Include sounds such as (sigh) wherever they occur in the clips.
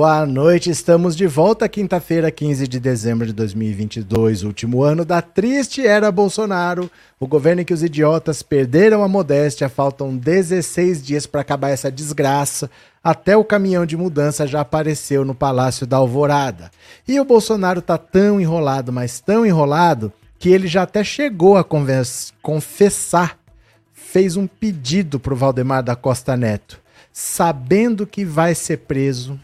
Boa noite, estamos de volta quinta-feira, 15 de dezembro de 2022, último ano da triste era Bolsonaro, o governo em que os idiotas perderam a modéstia, faltam 16 dias para acabar essa desgraça, até o caminhão de mudança já apareceu no Palácio da Alvorada. E o Bolsonaro tá tão enrolado, mas tão enrolado, que ele já até chegou a confessar, fez um pedido pro Valdemar da Costa Neto sabendo que vai ser preso,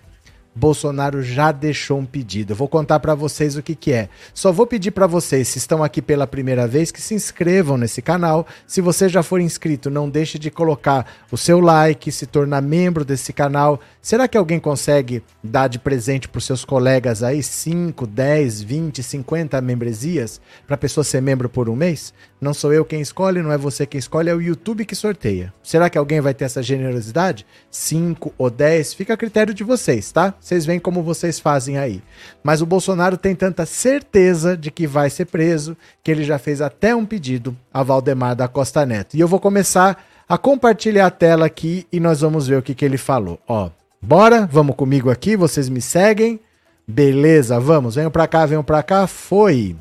Bolsonaro já deixou um pedido. Eu vou contar para vocês o que, que é. Só vou pedir para vocês, se estão aqui pela primeira vez, que se inscrevam nesse canal. Se você já for inscrito, não deixe de colocar o seu like, se tornar membro desse canal. Será que alguém consegue dar de presente para seus colegas aí 5, 10, 20, 50 membresias para a pessoa ser membro por um mês? Não sou eu quem escolhe, não é você quem escolhe, é o YouTube que sorteia. Será que alguém vai ter essa generosidade? 5 ou 10? Fica a critério de vocês, tá? Vocês veem como vocês fazem aí. Mas o Bolsonaro tem tanta certeza de que vai ser preso que ele já fez até um pedido a Valdemar da Costa Neto. E eu vou começar a compartilhar a tela aqui e nós vamos ver o que, que ele falou. Ó, bora, vamos comigo aqui, vocês me seguem. Beleza, vamos, venham pra cá, venham pra cá, foi.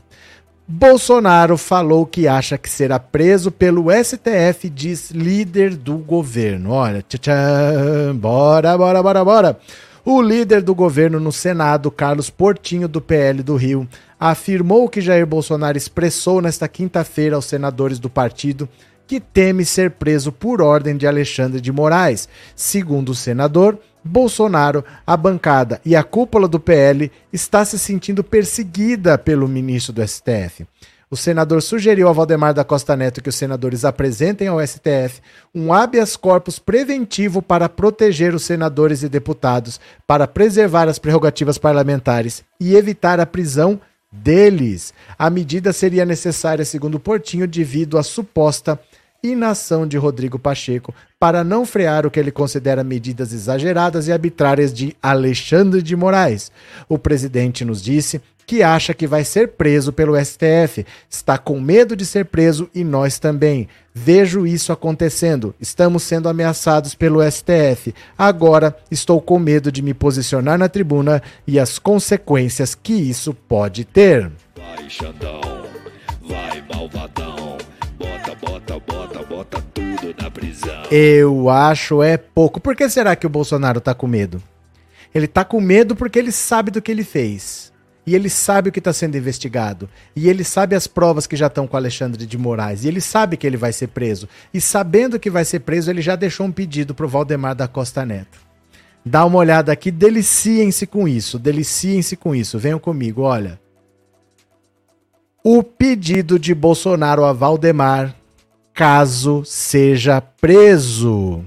Bolsonaro falou que acha que será preso pelo STF, diz líder do governo. Olha, tchan, bora, bora, bora, bora. O líder do governo no Senado, Carlos Portinho, do PL do Rio, afirmou que Jair Bolsonaro expressou nesta quinta-feira aos senadores do partido que teme ser preso por ordem de Alexandre de Moraes. Segundo o senador, Bolsonaro, a bancada e a cúpula do PL está se sentindo perseguida pelo ministro do STF. O senador sugeriu a Valdemar da Costa Neto que os senadores apresentem ao STF um habeas corpus preventivo para proteger os senadores e deputados, para preservar as prerrogativas parlamentares e evitar a prisão deles. A medida seria necessária, segundo Portinho, devido à suposta inação de Rodrigo Pacheco para não frear o que ele considera medidas exageradas e arbitrárias de Alexandre de Moraes. O presidente nos disse que acha que vai ser preso pelo STF. Está com medo de ser preso e nós também. Vejo isso acontecendo. Estamos sendo ameaçados pelo STF. Agora estou com medo de me posicionar na tribuna e as consequências que isso pode ter. Vai, Xandão. Vai, malvadão. Bota, bota, bota, bota tudo na prisão. Eu acho é pouco. Por que será que o Bolsonaro tá com medo? Ele tá com medo porque ele sabe do que ele fez. E ele sabe o que está sendo investigado. E ele sabe as provas que já estão com Alexandre de Moraes. E ele sabe que ele vai ser preso. E sabendo que vai ser preso, ele já deixou um pedido para o Valdemar da Costa Neto. Dá uma olhada aqui, deliciem-se com isso. Deliciem-se com isso. Venham comigo, olha. O pedido de Bolsonaro a Valdemar, caso seja preso.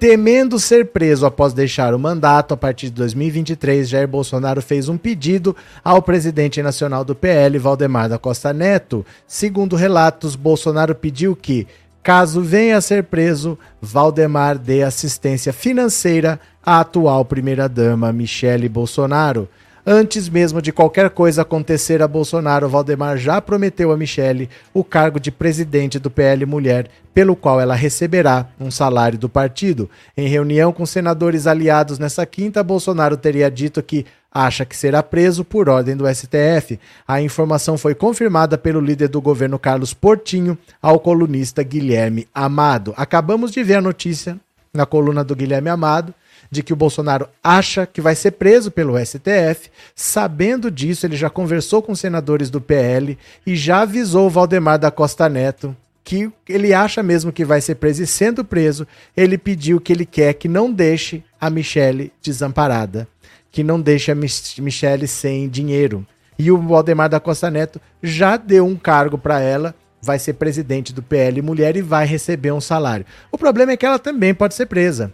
Temendo ser preso após deixar o mandato a partir de 2023, Jair Bolsonaro fez um pedido ao presidente nacional do PL, Valdemar da Costa Neto. Segundo relatos, Bolsonaro pediu que, caso venha a ser preso, Valdemar dê assistência financeira à atual primeira-dama Michele Bolsonaro. Antes mesmo de qualquer coisa acontecer a Bolsonaro, Valdemar já prometeu a Michele o cargo de presidente do PL Mulher, pelo qual ela receberá um salário do partido. Em reunião com senadores aliados nessa quinta, Bolsonaro teria dito que acha que será preso por ordem do STF. A informação foi confirmada pelo líder do governo Carlos Portinho ao colunista Guilherme Amado. Acabamos de ver a notícia na coluna do Guilherme Amado de que o Bolsonaro acha que vai ser preso pelo STF. Sabendo disso, ele já conversou com senadores do PL e já avisou o Valdemar da Costa Neto que ele acha mesmo que vai ser preso e sendo preso, ele pediu que ele quer que não deixe a Michelle desamparada, que não deixe a Michelle sem dinheiro. E o Valdemar da Costa Neto já deu um cargo para ela, vai ser presidente do PL Mulher e vai receber um salário. O problema é que ela também pode ser presa.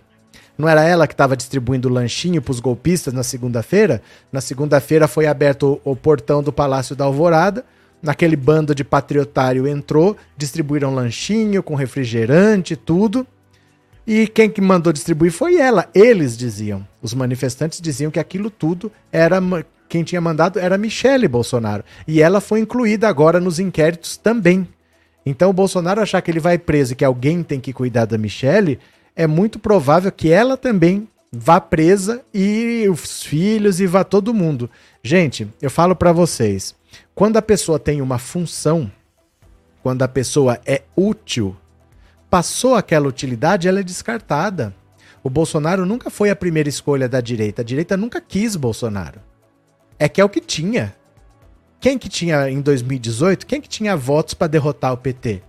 Não era ela que estava distribuindo lanchinho para os golpistas na segunda-feira? Na segunda-feira foi aberto o, portão do Palácio da Alvorada. Naquele bando de patriotário entrou, distribuíram lanchinho com refrigerante, tudo. E quem que mandou distribuir foi ela. Eles diziam. Os manifestantes diziam que aquilo tudo era quem tinha mandado era Michele Bolsonaro. E ela foi incluída agora nos inquéritos também. Então o Bolsonaro achar que ele vai preso e que alguém tem que cuidar da Michelle, é muito provável que ela também vá presa e os filhos e vá todo mundo. Gente, eu falo para vocês, quando a pessoa tem uma função, quando a pessoa é útil, passou aquela utilidade, ela é descartada. O Bolsonaro nunca foi a primeira escolha da direita. A direita nunca quis Bolsonaro. É que é o que tinha. Quem que tinha em 2018? Quem que tinha votos para derrotar o PT?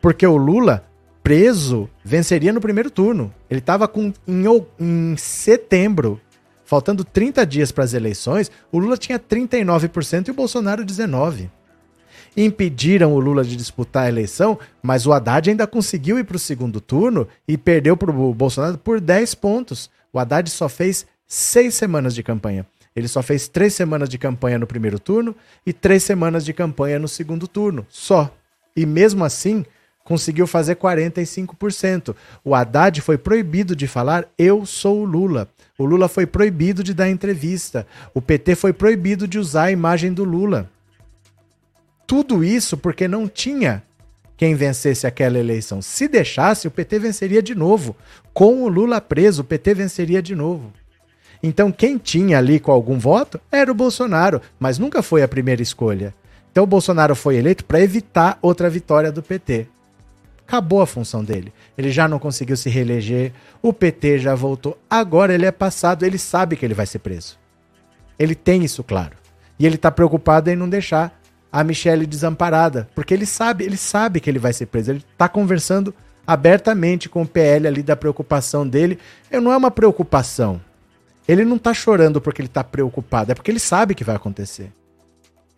Porque o Lula preso venceria no primeiro turno. Ele estava com em, em setembro, faltando 30 dias para as eleições, o Lula tinha 39% e o Bolsonaro 19. Impediram o Lula de disputar a eleição, mas o Haddad ainda conseguiu ir para o segundo turno e perdeu para o Bolsonaro por 10 pontos. O Haddad só fez seis semanas de campanha. Ele só fez três semanas de campanha no primeiro turno e três semanas de campanha no segundo turno. Só. E mesmo assim, conseguiu fazer 45%. O Haddad foi proibido de falar eu sou o Lula. O Lula foi proibido de dar entrevista. O PT foi proibido de usar a imagem do Lula. Tudo isso porque não tinha quem vencesse aquela eleição. Se deixasse, o PT venceria de novo. Com o Lula preso, o PT venceria de novo. Então, quem tinha ali com algum voto era o Bolsonaro, mas nunca foi a primeira escolha. Então, o Bolsonaro foi eleito para evitar outra vitória do PT. Acabou a função dele. Ele já não conseguiu se reeleger, o PT já voltou. Agora ele é passado, ele sabe que ele vai ser preso. Ele tem isso claro. E ele está preocupado em não deixar a Michelle desamparada, porque ele sabe, ele sabe que ele vai ser preso. Ele está conversando abertamente com o PL ali da preocupação dele. Não é uma preocupação. Ele não está chorando porque ele está preocupado, é porque ele sabe que vai acontecer.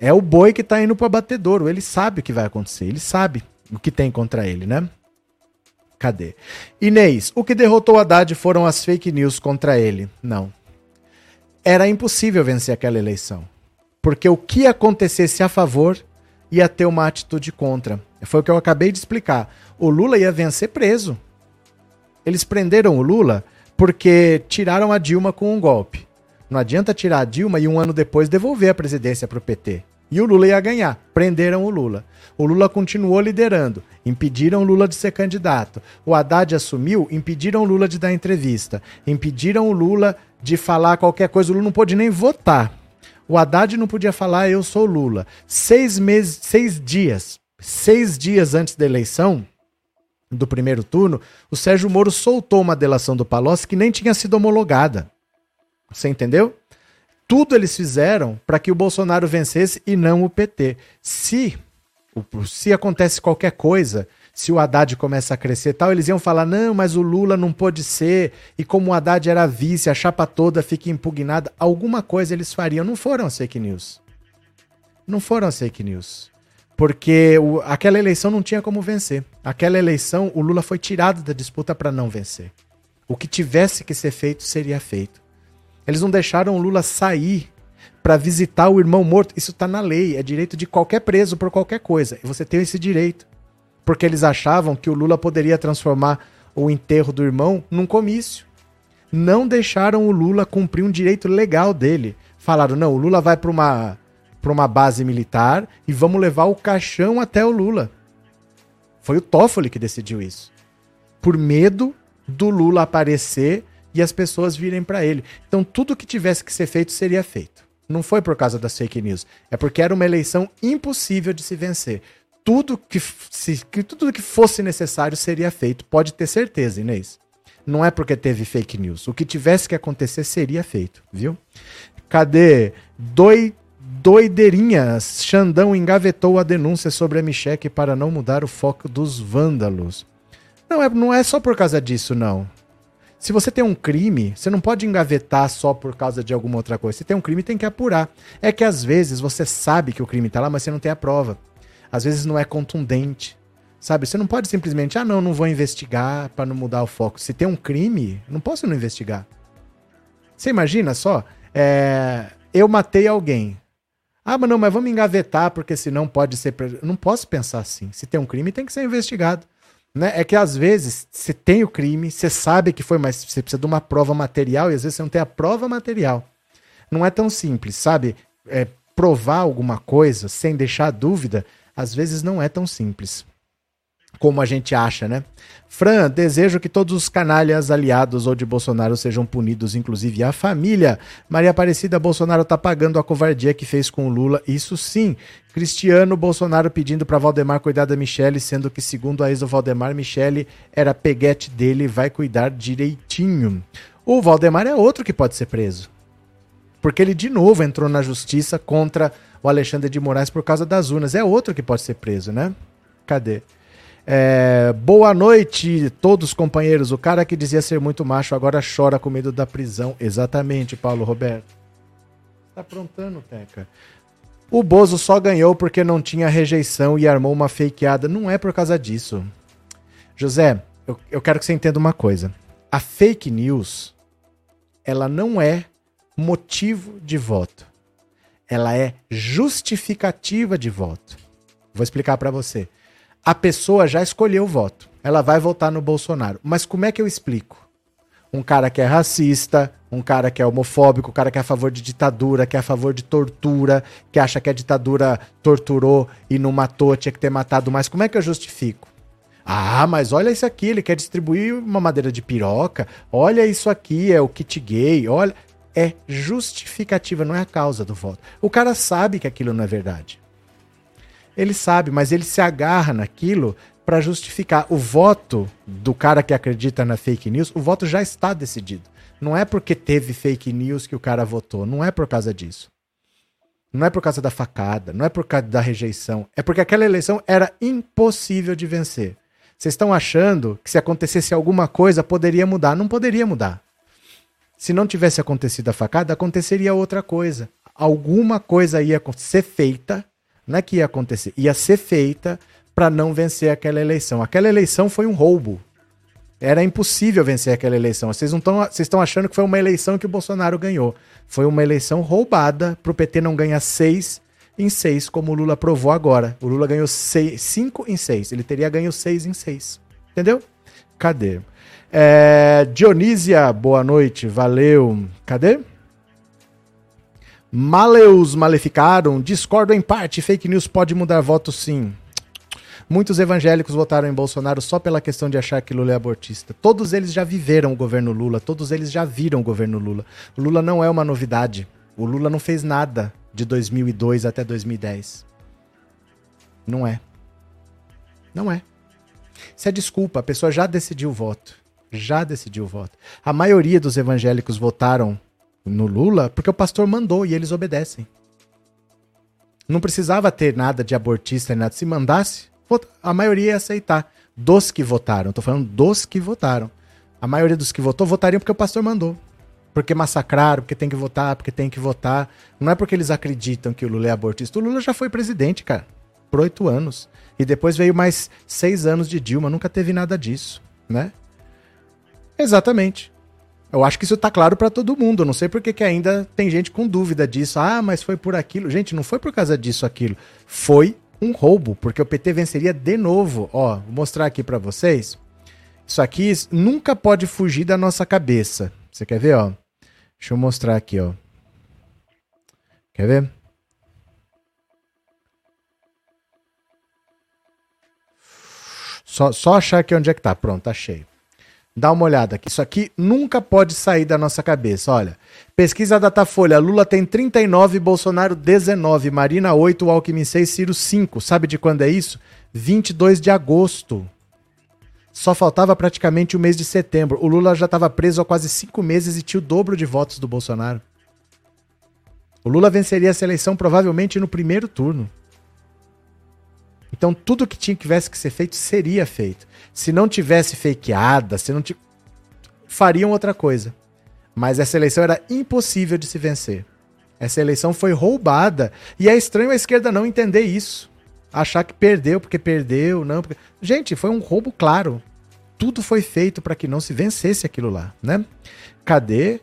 É o boi que está indo para o abatedouro, ele sabe o que vai acontecer, ele sabe o que tem contra ele, né? Cadê? Inês, o que derrotou Haddad foram as fake news contra ele. Não. Era impossível vencer aquela eleição. Porque o que acontecesse a favor ia ter uma atitude contra. Foi o que eu acabei de explicar. O Lula ia vencer preso. Eles prenderam o Lula porque tiraram a Dilma com um golpe. Não adianta tirar a Dilma e um ano depois devolver a presidência para o PT. E o Lula ia ganhar. Prenderam o Lula. O Lula continuou liderando. Impediram o Lula de ser candidato. O Haddad assumiu, impediram o Lula de dar entrevista. Impediram o Lula de falar qualquer coisa. O Lula não pôde nem votar. O Haddad não podia falar eu sou Lula. Seis meses, seis dias, seis dias antes da eleição do primeiro turno, o Sérgio Moro soltou uma delação do Palocci que nem tinha sido homologada. Você entendeu? Tudo eles fizeram para que o Bolsonaro vencesse e não o PT. Se, se acontece qualquer coisa, se o Haddad começa a crescer tal, eles iam falar: não, mas o Lula não pode ser, e como o Haddad era vice, a chapa toda fica impugnada. Alguma coisa eles fariam. Não foram as fake news. Não foram as fake news. Porque o, aquela eleição não tinha como vencer. Aquela eleição, o Lula foi tirado da disputa para não vencer. O que tivesse que ser feito seria feito. Eles não deixaram o Lula sair para visitar o irmão morto. Isso está na lei, é direito de qualquer preso por qualquer coisa. E você tem esse direito. Porque eles achavam que o Lula poderia transformar o enterro do irmão num comício. Não deixaram o Lula cumprir um direito legal dele. Falaram: não, o Lula vai para uma, uma base militar e vamos levar o caixão até o Lula. Foi o Toffoli que decidiu isso. Por medo do Lula aparecer e as pessoas virem para ele. Então tudo que tivesse que ser feito seria feito. Não foi por causa das fake news, é porque era uma eleição impossível de se vencer. Tudo que, se, que tudo que fosse necessário seria feito, pode ter certeza, Inês. Não é porque teve fake news. O que tivesse que acontecer seria feito, viu? Cadê? Doi, doideirinhas. Xandão engavetou a denúncia sobre a Micheque para não mudar o foco dos vândalos. Não é, não é só por causa disso, não. Se você tem um crime, você não pode engavetar só por causa de alguma outra coisa. Se tem um crime, tem que apurar. É que às vezes você sabe que o crime está lá, mas você não tem a prova. Às vezes não é contundente. Sabe? Você não pode simplesmente, ah, não, não vou investigar para não mudar o foco. Se tem um crime, não posso não investigar. Você imagina só? É... Eu matei alguém. Ah, mas não, mas vamos engavetar, porque senão pode ser. Não posso pensar assim. Se tem um crime, tem que ser investigado. Né? É que às vezes você tem o crime, você sabe que foi, mas você precisa de uma prova material e às vezes você não tem a prova material. Não é tão simples, sabe? É, provar alguma coisa sem deixar dúvida, às vezes não é tão simples. Como a gente acha, né? Fran, desejo que todos os canalhas aliados ou de Bolsonaro sejam punidos, inclusive a família. Maria Aparecida, Bolsonaro tá pagando a covardia que fez com o Lula, isso sim. Cristiano Bolsonaro pedindo para Valdemar cuidar da Michelle, sendo que, segundo a ex do Valdemar, Michelle era peguete dele, vai cuidar direitinho. O Valdemar é outro que pode ser preso. Porque ele de novo entrou na justiça contra o Alexandre de Moraes por causa das urnas. É outro que pode ser preso, né? Cadê? É, boa noite, todos companheiros. O cara que dizia ser muito macho agora chora com medo da prisão. Exatamente, Paulo Roberto. Tá aprontando, Teca. O Bozo só ganhou porque não tinha rejeição e armou uma fakeada. Não é por causa disso. José, eu, eu quero que você entenda uma coisa. A fake news, ela não é motivo de voto. Ela é justificativa de voto. Vou explicar para você a pessoa já escolheu o voto. Ela vai votar no Bolsonaro. Mas como é que eu explico? Um cara que é racista, um cara que é homofóbico, um cara que é a favor de ditadura, que é a favor de tortura, que acha que a ditadura torturou e não matou, tinha que ter matado mais. Como é que eu justifico? Ah, mas olha isso aqui, ele quer distribuir uma madeira de piroca. Olha isso aqui, é o kit gay. Olha, é justificativa, não é a causa do voto. O cara sabe que aquilo não é verdade. Ele sabe, mas ele se agarra naquilo para justificar o voto do cara que acredita na fake news. O voto já está decidido. Não é porque teve fake news que o cara votou. Não é por causa disso. Não é por causa da facada, não é por causa da rejeição. É porque aquela eleição era impossível de vencer. Vocês estão achando que se acontecesse alguma coisa poderia mudar? Não poderia mudar. Se não tivesse acontecido a facada, aconteceria outra coisa. Alguma coisa ia ser feita não é que ia acontecer, ia ser feita para não vencer aquela eleição. Aquela eleição foi um roubo. Era impossível vencer aquela eleição. Vocês não estão, vocês estão achando que foi uma eleição que o Bolsonaro ganhou. Foi uma eleição roubada para o PT não ganhar seis em seis, como o Lula provou agora. O Lula ganhou seis, cinco em seis. Ele teria ganho seis em seis. Entendeu? Cadê? É, Dionísia, boa noite. Valeu. Cadê? Maleus maleficaram, discordo em parte, fake news pode mudar voto sim. Muitos evangélicos votaram em Bolsonaro só pela questão de achar que Lula é abortista. Todos eles já viveram o governo Lula, todos eles já viram o governo Lula. O Lula não é uma novidade. O Lula não fez nada de 2002 até 2010. Não é. Não é. Isso é desculpa, a pessoa já decidiu o voto. Já decidiu o voto. A maioria dos evangélicos votaram no Lula porque o pastor mandou e eles obedecem. Não precisava ter nada de abortista nada. Se mandasse, a maioria ia aceitar. Dos que votaram. Tô falando dos que votaram. A maioria dos que votou votariam porque o pastor mandou. Porque massacraram, porque tem que votar, porque tem que votar. Não é porque eles acreditam que o Lula é abortista. O Lula já foi presidente, cara. Por oito anos. E depois veio mais seis anos de Dilma. Nunca teve nada disso, né? Exatamente. Eu acho que isso tá claro para todo mundo. Eu não sei porque que ainda tem gente com dúvida disso. Ah, mas foi por aquilo. Gente, não foi por causa disso aquilo. Foi um roubo, porque o PT venceria de novo. Ó, vou mostrar aqui para vocês. Isso aqui nunca pode fugir da nossa cabeça. Você quer ver, ó? Deixa eu mostrar aqui, ó. Quer ver? Só, só achar aqui onde é que tá. Pronto, achei. Dá uma olhada aqui. Isso aqui nunca pode sair da nossa cabeça. Olha. Pesquisa Datafolha. Lula tem 39, Bolsonaro 19, Marina 8, Alckmin 6, Ciro 5. Sabe de quando é isso? 22 de agosto. Só faltava praticamente o mês de setembro. O Lula já estava preso há quase cinco meses e tinha o dobro de votos do Bolsonaro. O Lula venceria essa eleição provavelmente no primeiro turno. Então tudo que tinha que tivesse que ser feito seria feito. Se não tivesse fakeada, se não t... fariam outra coisa. Mas essa eleição era impossível de se vencer. Essa eleição foi roubada e é estranho a esquerda não entender isso. Achar que perdeu porque perdeu, não. Porque... Gente, foi um roubo claro. Tudo foi feito para que não se vencesse aquilo lá, né? Cadê?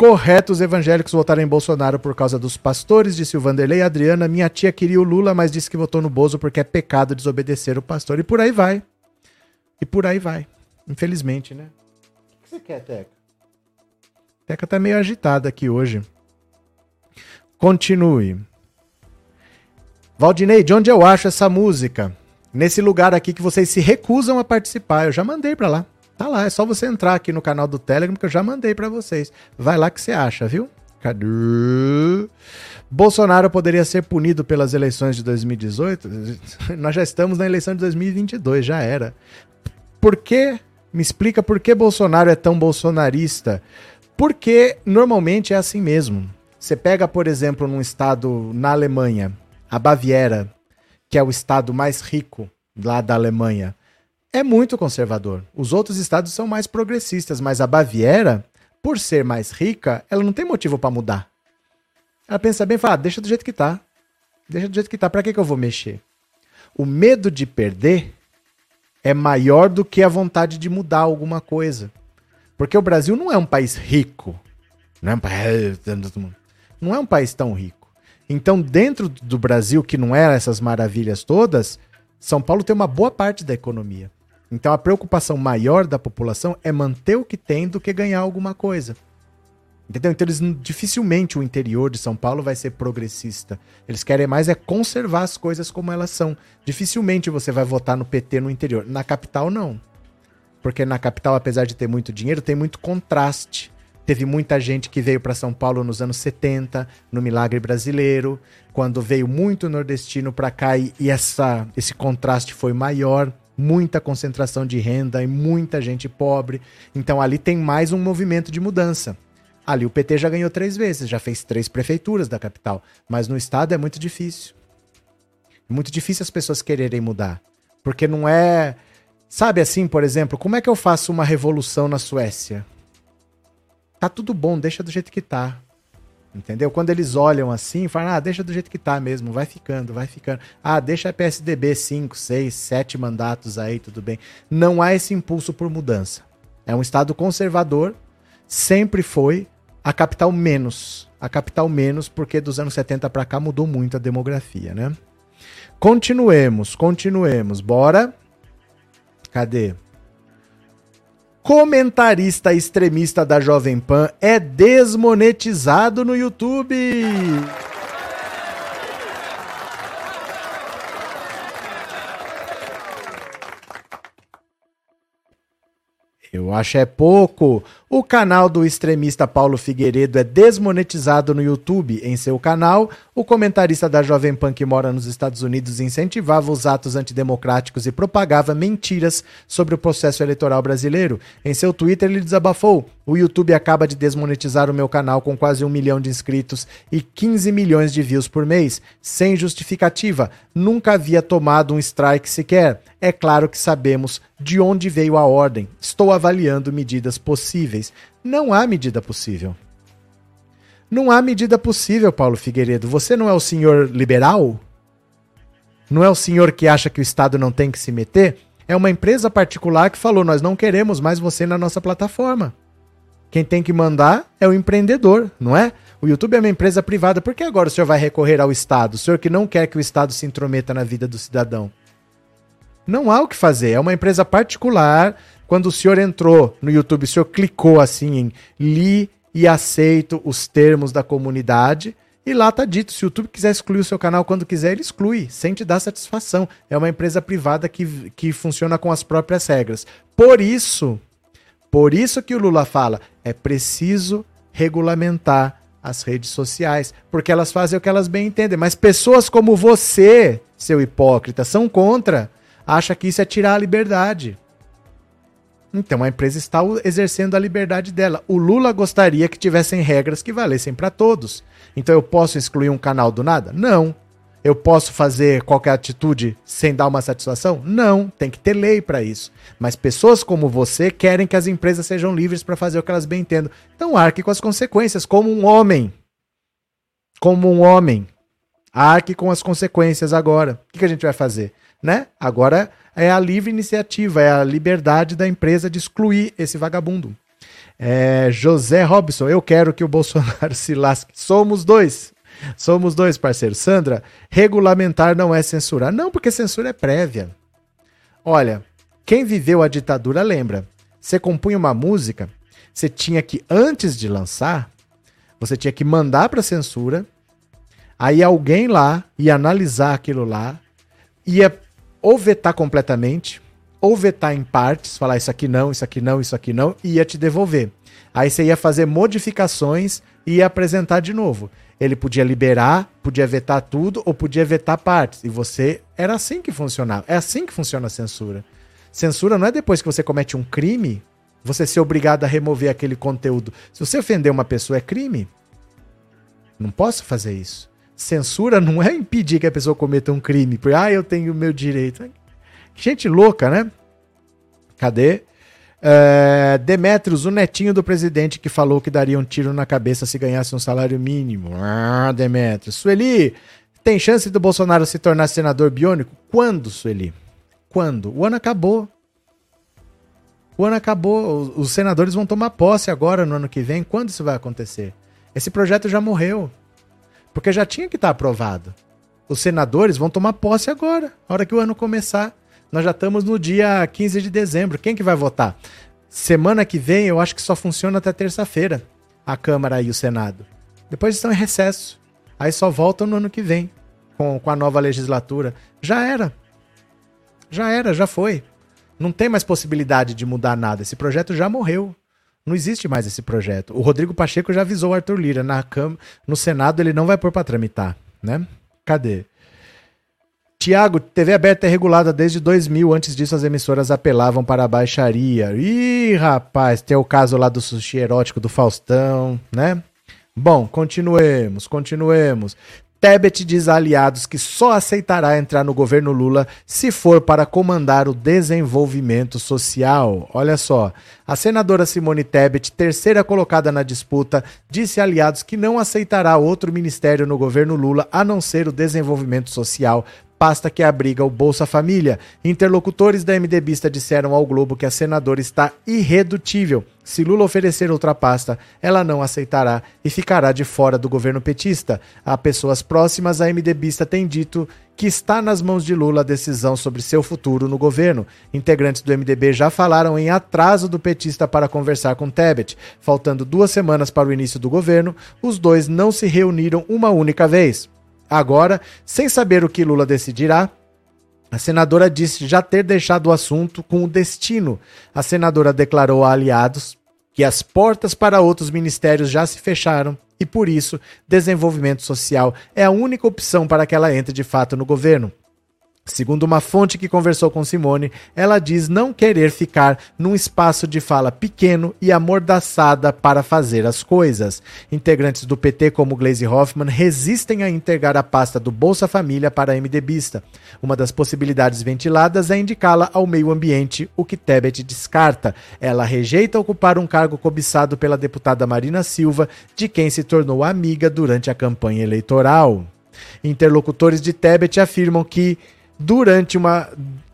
Correto os evangélicos votarem em Bolsonaro por causa dos pastores, disse o Vanderlei. Adriana, minha tia queria o Lula, mas disse que votou no Bozo porque é pecado desobedecer o pastor. E por aí vai. E por aí vai. Infelizmente, né? O que você quer, Teca? Teca tá meio agitada aqui hoje. Continue. Valdinei, de onde eu acho essa música? Nesse lugar aqui que vocês se recusam a participar. Eu já mandei para lá. Tá lá, é só você entrar aqui no canal do Telegram que eu já mandei para vocês. Vai lá que você acha, viu? Cadê? Bolsonaro poderia ser punido pelas eleições de 2018? (laughs) Nós já estamos na eleição de 2022, já era. Por que? Me explica por que Bolsonaro é tão bolsonarista? Porque normalmente é assim mesmo. Você pega, por exemplo, num estado na Alemanha, a Baviera, que é o estado mais rico lá da Alemanha, é muito conservador. Os outros estados são mais progressistas, mas a Baviera, por ser mais rica, ela não tem motivo para mudar. Ela pensa bem e fala: ah, deixa do jeito que tá. Deixa do jeito que tá. Para que, que eu vou mexer? O medo de perder é maior do que a vontade de mudar alguma coisa. Porque o Brasil não é um país rico. Não é um país, não é um país tão rico. Então, dentro do Brasil, que não é essas maravilhas todas, São Paulo tem uma boa parte da economia. Então, a preocupação maior da população é manter o que tem do que ganhar alguma coisa. Entendeu? Então, eles, dificilmente o interior de São Paulo vai ser progressista. Eles querem mais é conservar as coisas como elas são. Dificilmente você vai votar no PT no interior. Na capital, não. Porque na capital, apesar de ter muito dinheiro, tem muito contraste. Teve muita gente que veio para São Paulo nos anos 70, no Milagre Brasileiro, quando veio muito nordestino para cá e, e essa, esse contraste foi maior muita concentração de renda e muita gente pobre. Então ali tem mais um movimento de mudança. Ali o PT já ganhou três vezes, já fez três prefeituras da capital, mas no estado é muito difícil. É muito difícil as pessoas quererem mudar, porque não é, sabe assim, por exemplo, como é que eu faço uma revolução na Suécia? tá tudo bom, deixa do jeito que tá. Entendeu? Quando eles olham assim, falam, ah, deixa do jeito que tá mesmo, vai ficando, vai ficando. Ah, deixa a PSDB 5, 6, 7 mandatos aí, tudo bem. Não há esse impulso por mudança. É um Estado conservador, sempre foi, a capital menos. A capital menos, porque dos anos 70 para cá mudou muito a demografia, né? Continuemos, continuemos. Bora. Cadê? Comentarista extremista da Jovem Pan é desmonetizado no YouTube. Eu acho é pouco. O canal do extremista Paulo Figueiredo é desmonetizado no YouTube. Em seu canal, o comentarista da Jovem Pan que mora nos Estados Unidos incentivava os atos antidemocráticos e propagava mentiras sobre o processo eleitoral brasileiro. Em seu Twitter, ele desabafou: O YouTube acaba de desmonetizar o meu canal com quase um milhão de inscritos e 15 milhões de views por mês, sem justificativa. Nunca havia tomado um strike sequer. É claro que sabemos de onde veio a ordem. Estou avaliando medidas possíveis Não há medida possível. Não há medida possível, Paulo Figueiredo. Você não é o senhor liberal? Não é o senhor que acha que o Estado não tem que se meter? É uma empresa particular que falou: nós não queremos mais você na nossa plataforma. Quem tem que mandar é o empreendedor, não é? O YouTube é uma empresa privada. Por que agora o senhor vai recorrer ao Estado? O senhor que não quer que o Estado se intrometa na vida do cidadão? Não há o que fazer. É uma empresa particular quando o senhor entrou no YouTube, o senhor clicou assim em li e aceito os termos da comunidade. E lá tá dito, se o YouTube quiser excluir o seu canal quando quiser, ele exclui, sem te dar satisfação. É uma empresa privada que, que funciona com as próprias regras. Por isso, por isso que o Lula fala, é preciso regulamentar as redes sociais, porque elas fazem o que elas bem entendem. Mas pessoas como você, seu hipócrita, são contra, acha que isso é tirar a liberdade. Então a empresa está exercendo a liberdade dela. O Lula gostaria que tivessem regras que valessem para todos. Então eu posso excluir um canal do nada? Não. Eu posso fazer qualquer atitude sem dar uma satisfação? Não, tem que ter lei para isso. Mas pessoas como você querem que as empresas sejam livres para fazer o que elas bem entendam. Então arque com as consequências, como um homem. Como um homem. Arque com as consequências agora. O que a gente vai fazer? Né? Agora é a livre iniciativa, é a liberdade da empresa de excluir esse vagabundo. É, José Robson, eu quero que o Bolsonaro (laughs) se lasque. Somos dois. Somos dois, parceiros. Sandra, regulamentar não é censurar. Não, porque censura é prévia. Olha, quem viveu a ditadura lembra. Você compunha uma música, você tinha que, antes de lançar, você tinha que mandar para censura. Aí alguém lá ia analisar aquilo lá, ia ou vetar completamente, ou vetar em partes, falar isso aqui não, isso aqui não, isso aqui não, e ia te devolver. Aí você ia fazer modificações e ia apresentar de novo. Ele podia liberar, podia vetar tudo ou podia vetar partes. E você. Era assim que funcionava. É assim que funciona a censura. Censura não é depois que você comete um crime, você ser obrigado a remover aquele conteúdo. Se você ofender uma pessoa, é crime. Não posso fazer isso. Censura não é impedir que a pessoa cometa um crime, porque, ah, eu tenho o meu direito. Gente louca, né? Cadê? É, Demetrios, o netinho do presidente que falou que daria um tiro na cabeça se ganhasse um salário mínimo. Ah, Demetrios. Sueli, tem chance do Bolsonaro se tornar senador biônico? Quando, Sueli? Quando? O ano acabou. O ano acabou. Os senadores vão tomar posse agora, no ano que vem. Quando isso vai acontecer? Esse projeto já morreu. Porque já tinha que estar aprovado. Os senadores vão tomar posse agora, na hora que o ano começar. Nós já estamos no dia 15 de dezembro. Quem que vai votar? Semana que vem eu acho que só funciona até terça-feira a Câmara e o Senado. Depois estão em recesso. Aí só voltam no ano que vem com, com a nova legislatura. Já era. Já era, já foi. Não tem mais possibilidade de mudar nada. Esse projeto já morreu. Não existe mais esse projeto. O Rodrigo Pacheco já avisou o Arthur Lira. Na Câmara, no Senado ele não vai pôr para tramitar, né? Cadê? Tiago, TV aberta é regulada desde 2000. Antes disso, as emissoras apelavam para a baixaria. Ih, rapaz, tem o caso lá do sushi erótico do Faustão, né? Bom, continuemos, continuemos. Tebet diz a aliados que só aceitará entrar no governo Lula se for para comandar o desenvolvimento social. Olha só, a senadora Simone Tebet, terceira colocada na disputa, disse a aliados que não aceitará outro ministério no governo Lula a não ser o desenvolvimento social pasta que abriga o Bolsa Família. Interlocutores da MDBista disseram ao Globo que a senadora está irredutível. Se Lula oferecer outra pasta, ela não aceitará e ficará de fora do governo petista. Há pessoas próximas à MDBista têm dito que está nas mãos de Lula a decisão sobre seu futuro no governo. Integrantes do MDB já falaram em atraso do petista para conversar com Tebet. Faltando duas semanas para o início do governo, os dois não se reuniram uma única vez. Agora, sem saber o que Lula decidirá, a senadora disse já ter deixado o assunto com o destino. A senadora declarou a aliados que as portas para outros ministérios já se fecharam e, por isso, desenvolvimento social é a única opção para que ela entre de fato no governo. Segundo uma fonte que conversou com Simone, ela diz não querer ficar num espaço de fala pequeno e amordaçada para fazer as coisas. Integrantes do PT, como Gleisi Hoffmann, resistem a integrar a pasta do Bolsa Família para a MDBista. Uma das possibilidades ventiladas é indicá-la ao meio ambiente, o que Tebet descarta. Ela rejeita ocupar um cargo cobiçado pela deputada Marina Silva, de quem se tornou amiga durante a campanha eleitoral. Interlocutores de Tebet afirmam que durante uma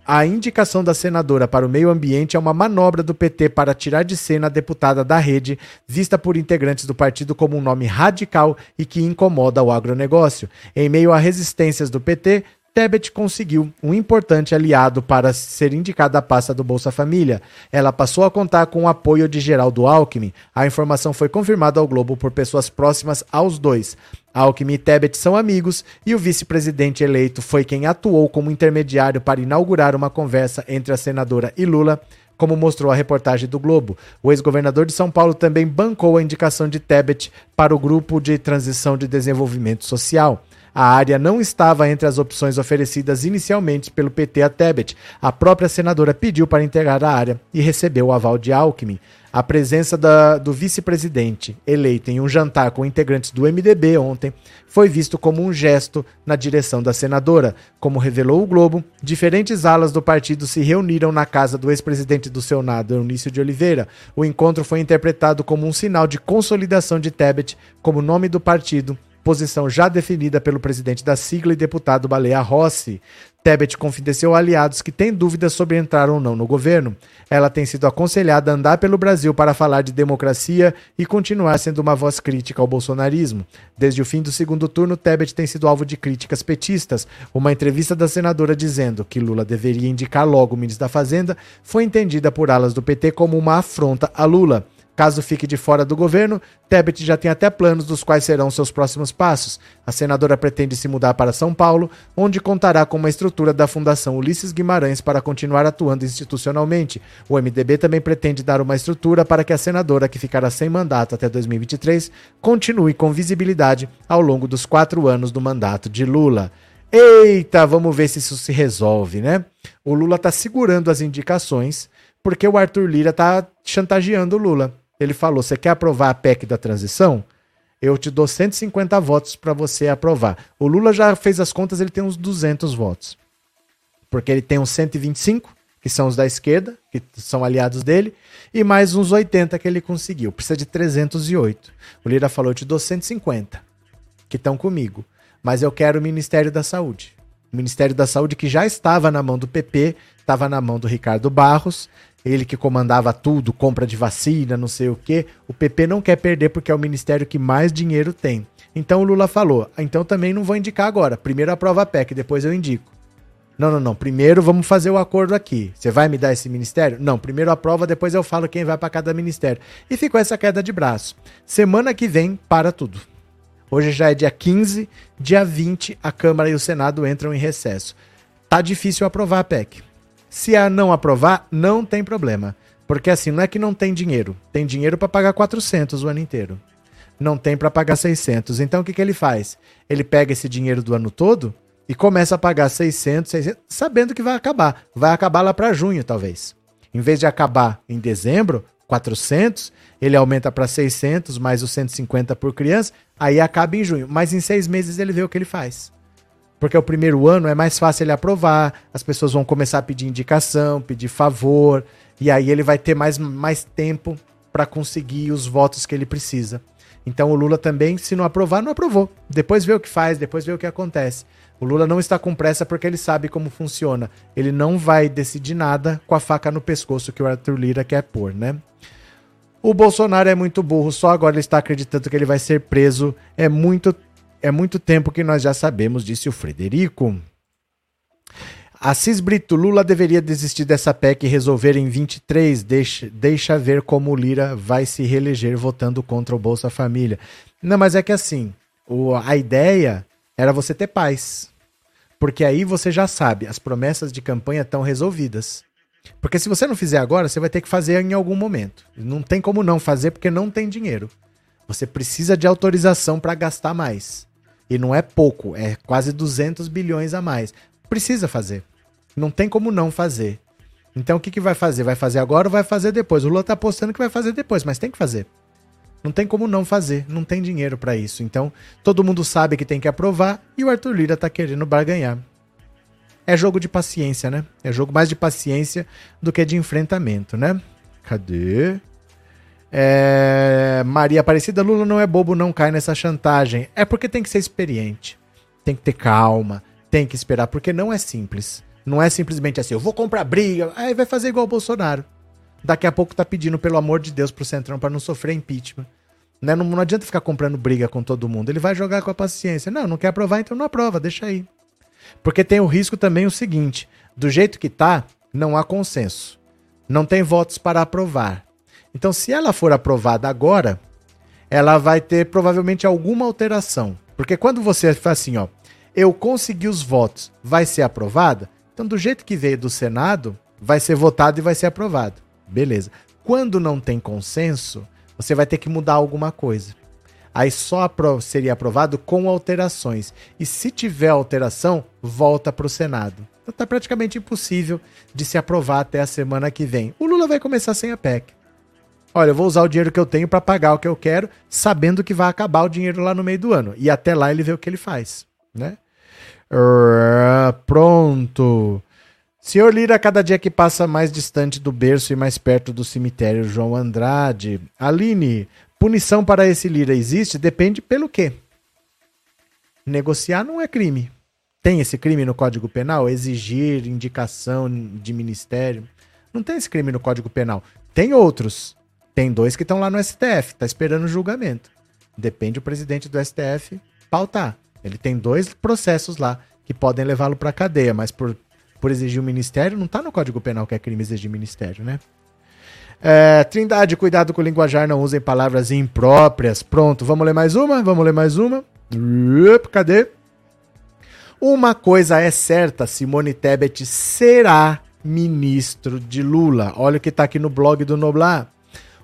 a indicação da senadora para o meio ambiente é uma manobra do PT para tirar de cena a deputada da rede, vista por integrantes do partido como um nome radical e que incomoda o agronegócio. Em meio a resistências do PT, Tebet conseguiu um importante aliado para ser indicada à pasta do Bolsa Família. Ela passou a contar com o apoio de Geraldo Alckmin. A informação foi confirmada ao Globo por pessoas próximas aos dois. Alckmin e Tebet são amigos e o vice-presidente eleito foi quem atuou como intermediário para inaugurar uma conversa entre a senadora e Lula como mostrou a reportagem do Globo. O ex-governador de São Paulo também bancou a indicação de Tebet para o Grupo de Transição de Desenvolvimento Social. A área não estava entre as opções oferecidas inicialmente pelo PT a Tebet. A própria senadora pediu para integrar a área e recebeu o aval de Alckmin. A presença da, do vice-presidente eleito em um jantar com integrantes do MDB ontem foi visto como um gesto na direção da senadora. Como revelou o Globo, diferentes alas do partido se reuniram na casa do ex-presidente do Senado, Eunício de Oliveira. O encontro foi interpretado como um sinal de consolidação de Tebet como nome do partido posição já definida pelo presidente da sigla e deputado Baleia Rossi. Tebet confidenciou a aliados que têm dúvidas sobre entrar ou não no governo. Ela tem sido aconselhada a andar pelo Brasil para falar de democracia e continuar sendo uma voz crítica ao bolsonarismo. Desde o fim do segundo turno, Tebet tem sido alvo de críticas petistas. Uma entrevista da senadora dizendo que Lula deveria indicar logo o ministro da Fazenda foi entendida por alas do PT como uma afronta a Lula. Caso fique de fora do governo, Tebet já tem até planos dos quais serão seus próximos passos. A senadora pretende se mudar para São Paulo, onde contará com uma estrutura da Fundação Ulisses Guimarães para continuar atuando institucionalmente. O MDB também pretende dar uma estrutura para que a senadora, que ficará sem mandato até 2023, continue com visibilidade ao longo dos quatro anos do mandato de Lula. Eita, vamos ver se isso se resolve, né? O Lula está segurando as indicações porque o Arthur Lira está chantageando o Lula. Ele falou: você quer aprovar a PEC da transição? Eu te dou 150 votos para você aprovar. O Lula já fez as contas, ele tem uns 200 votos. Porque ele tem uns 125, que são os da esquerda, que são aliados dele, e mais uns 80 que ele conseguiu. Precisa de 308. O Lira falou: eu te dou 150, que estão comigo. Mas eu quero o Ministério da Saúde. O Ministério da Saúde que já estava na mão do PP, estava na mão do Ricardo Barros, ele que comandava tudo, compra de vacina, não sei o quê. O PP não quer perder porque é o ministério que mais dinheiro tem. Então o Lula falou: ah, então também não vou indicar agora. Primeiro aprova a PEC, depois eu indico. Não, não, não. Primeiro vamos fazer o acordo aqui. Você vai me dar esse ministério? Não, primeiro aprova, depois eu falo quem vai para cada ministério. E ficou essa queda de braço. Semana que vem, para tudo. Hoje já é dia 15, dia 20, a Câmara e o Senado entram em recesso. Tá difícil aprovar a PEC. Se a não aprovar, não tem problema. Porque assim, não é que não tem dinheiro. Tem dinheiro para pagar 400 o ano inteiro. Não tem para pagar 600. Então o que, que ele faz? Ele pega esse dinheiro do ano todo e começa a pagar 600, 600, sabendo que vai acabar. Vai acabar lá para junho, talvez. Em vez de acabar em dezembro, 400, ele aumenta para 600, mais os 150 por criança, aí acaba em junho. Mas em seis meses ele vê o que ele faz. Porque o primeiro ano é mais fácil ele aprovar, as pessoas vão começar a pedir indicação, pedir favor, e aí ele vai ter mais, mais tempo para conseguir os votos que ele precisa. Então o Lula também, se não aprovar, não aprovou. Depois vê o que faz, depois vê o que acontece. O Lula não está com pressa porque ele sabe como funciona. Ele não vai decidir nada com a faca no pescoço que o Arthur Lira quer pôr, né? O Bolsonaro é muito burro, só agora ele está acreditando que ele vai ser preso. É muito é muito tempo que nós já sabemos, disse o Frederico. Assis Brito, Lula deveria desistir dessa PEC e resolver em 23. Deixa, deixa ver como o Lira vai se reeleger votando contra o Bolsa Família. Não, mas é que assim, o, a ideia era você ter paz. Porque aí você já sabe, as promessas de campanha estão resolvidas. Porque se você não fizer agora, você vai ter que fazer em algum momento. Não tem como não fazer porque não tem dinheiro. Você precisa de autorização para gastar mais. E não é pouco, é quase 200 bilhões a mais. Precisa fazer. Não tem como não fazer. Então o que, que vai fazer? Vai fazer agora ou vai fazer depois? O Lula está apostando que vai fazer depois, mas tem que fazer. Não tem como não fazer, não tem dinheiro para isso. Então, todo mundo sabe que tem que aprovar e o Arthur Lira tá querendo barganhar. É jogo de paciência, né? É jogo mais de paciência do que de enfrentamento, né? Cadê? É, Maria Aparecida, Lula não é bobo, não cai nessa chantagem. É porque tem que ser experiente. Tem que ter calma, tem que esperar, porque não é simples. Não é simplesmente assim, eu vou comprar briga, aí vai fazer igual o Bolsonaro. Daqui a pouco tá pedindo, pelo amor de Deus, pro Centrão para não sofrer impeachment. Né? Não, não adianta ficar comprando briga com todo mundo. Ele vai jogar com a paciência. Não, não quer aprovar, então não aprova, deixa aí. Porque tem o risco também o seguinte: do jeito que tá, não há consenso. Não tem votos para aprovar. Então, se ela for aprovada agora, ela vai ter provavelmente alguma alteração. Porque quando você faz assim, ó, eu consegui os votos, vai ser aprovada? Então, do jeito que veio do Senado, vai ser votado e vai ser aprovado. Beleza. Quando não tem consenso, você vai ter que mudar alguma coisa. Aí só seria aprovado com alterações. E se tiver alteração, volta para o Senado. Então tá praticamente impossível de se aprovar até a semana que vem. O Lula vai começar sem a PEC. Olha, eu vou usar o dinheiro que eu tenho para pagar o que eu quero, sabendo que vai acabar o dinheiro lá no meio do ano. E até lá ele vê o que ele faz, né? Uh, pronto. Senhor Lira, cada dia que passa mais distante do berço e mais perto do cemitério João Andrade. Aline, punição para esse Lira existe? Depende pelo quê? Negociar não é crime. Tem esse crime no Código Penal? Exigir indicação de ministério? Não tem esse crime no Código Penal. Tem outros. Tem dois que estão lá no STF, tá esperando o julgamento. Depende o presidente do STF pautar. Ele tem dois processos lá que podem levá-lo para cadeia, mas por, por exigir o ministério, não tá no Código Penal que é crime exigir ministério, né? É, Trindade, cuidado com o linguajar, não usem palavras impróprias. Pronto, vamos ler mais uma? Vamos ler mais uma? Cadê? Uma coisa é certa, Simone Tebet será ministro de Lula. Olha o que está aqui no blog do Noblar.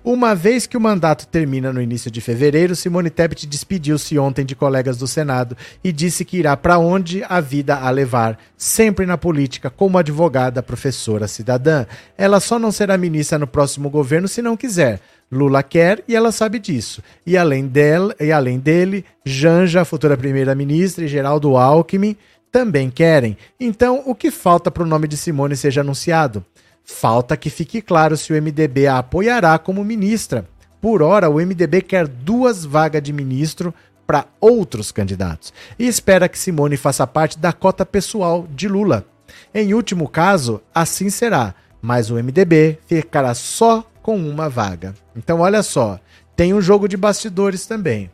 Uma vez que o mandato termina no início de fevereiro, Simone Tebet despediu-se ontem de colegas do Senado e disse que irá para onde a vida a levar, sempre na política, como advogada, professora, cidadã. Ela só não será ministra no próximo governo se não quiser. Lula quer e ela sabe disso. E além dela, e além dele, Janja, futura primeira-ministra, e Geraldo Alckmin também querem. Então, o que falta para o nome de Simone seja anunciado? Falta que fique claro se o MDB a apoiará como ministra. Por hora, o MDB quer duas vagas de ministro para outros candidatos e espera que Simone faça parte da cota pessoal de Lula. Em último caso, assim será, mas o MDB ficará só com uma vaga. Então, olha só, tem um jogo de bastidores também,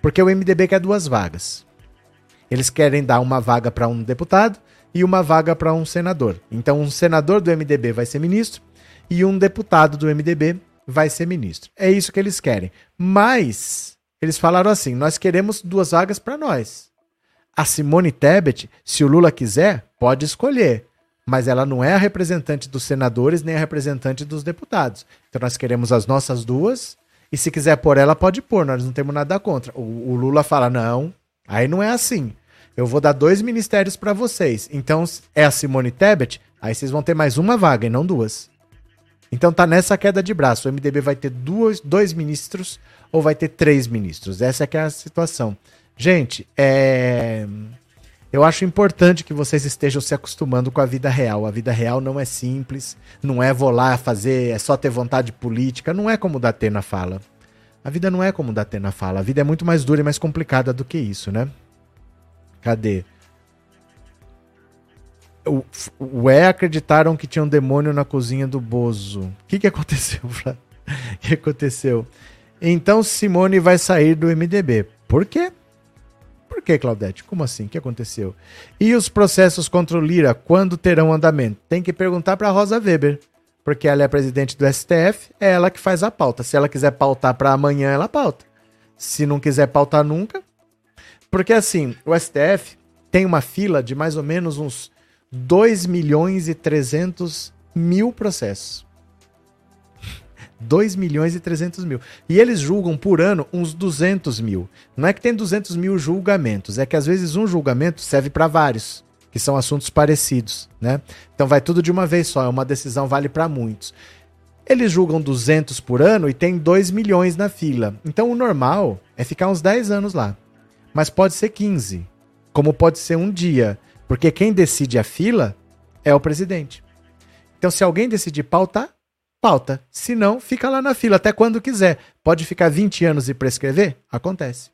porque o MDB quer duas vagas. Eles querem dar uma vaga para um deputado e uma vaga para um senador. Então, um senador do MDB vai ser ministro e um deputado do MDB vai ser ministro. É isso que eles querem. Mas eles falaram assim: nós queremos duas vagas para nós. A Simone Tebet, se o Lula quiser, pode escolher. Mas ela não é a representante dos senadores nem a representante dos deputados. Então nós queremos as nossas duas. E se quiser pôr ela, pode pôr. Nós não temos nada contra. O, o Lula fala: não, aí não é assim eu vou dar dois ministérios para vocês. Então, é a Simone Tebet, aí vocês vão ter mais uma vaga e não duas. Então tá nessa queda de braço. O MDB vai ter duas, dois ministros ou vai ter três ministros. Essa é é a situação. Gente, é... eu acho importante que vocês estejam se acostumando com a vida real. A vida real não é simples, não é vou lá fazer, é só ter vontade política, não é como o Datena fala. A vida não é como o Datena fala. A vida é muito mais dura e mais complicada do que isso, né? Cadê? O, E acreditaram que tinha um demônio na cozinha do Bozo. O que, que aconteceu, O que aconteceu? Então Simone vai sair do MDB. Por quê? Por que, Claudete? Como assim? O que aconteceu? E os processos contra o Lira, quando terão andamento? Tem que perguntar para Rosa Weber, porque ela é presidente do STF, é ela que faz a pauta. Se ela quiser pautar para amanhã, ela pauta. Se não quiser pautar nunca, porque assim, o STF tem uma fila de mais ou menos uns 2 milhões e 300 mil processos. 2 milhões e 300 mil. E eles julgam por ano uns 200 mil. Não é que tem 200 mil julgamentos, é que às vezes um julgamento serve para vários, que são assuntos parecidos, né? Então vai tudo de uma vez só, é uma decisão vale para muitos. Eles julgam 200 por ano e tem 2 milhões na fila. Então o normal é ficar uns 10 anos lá mas pode ser 15, como pode ser um dia, porque quem decide a fila é o presidente. Então, se alguém decidir pautar, pauta. Se não, fica lá na fila até quando quiser. Pode ficar 20 anos e prescrever? Acontece.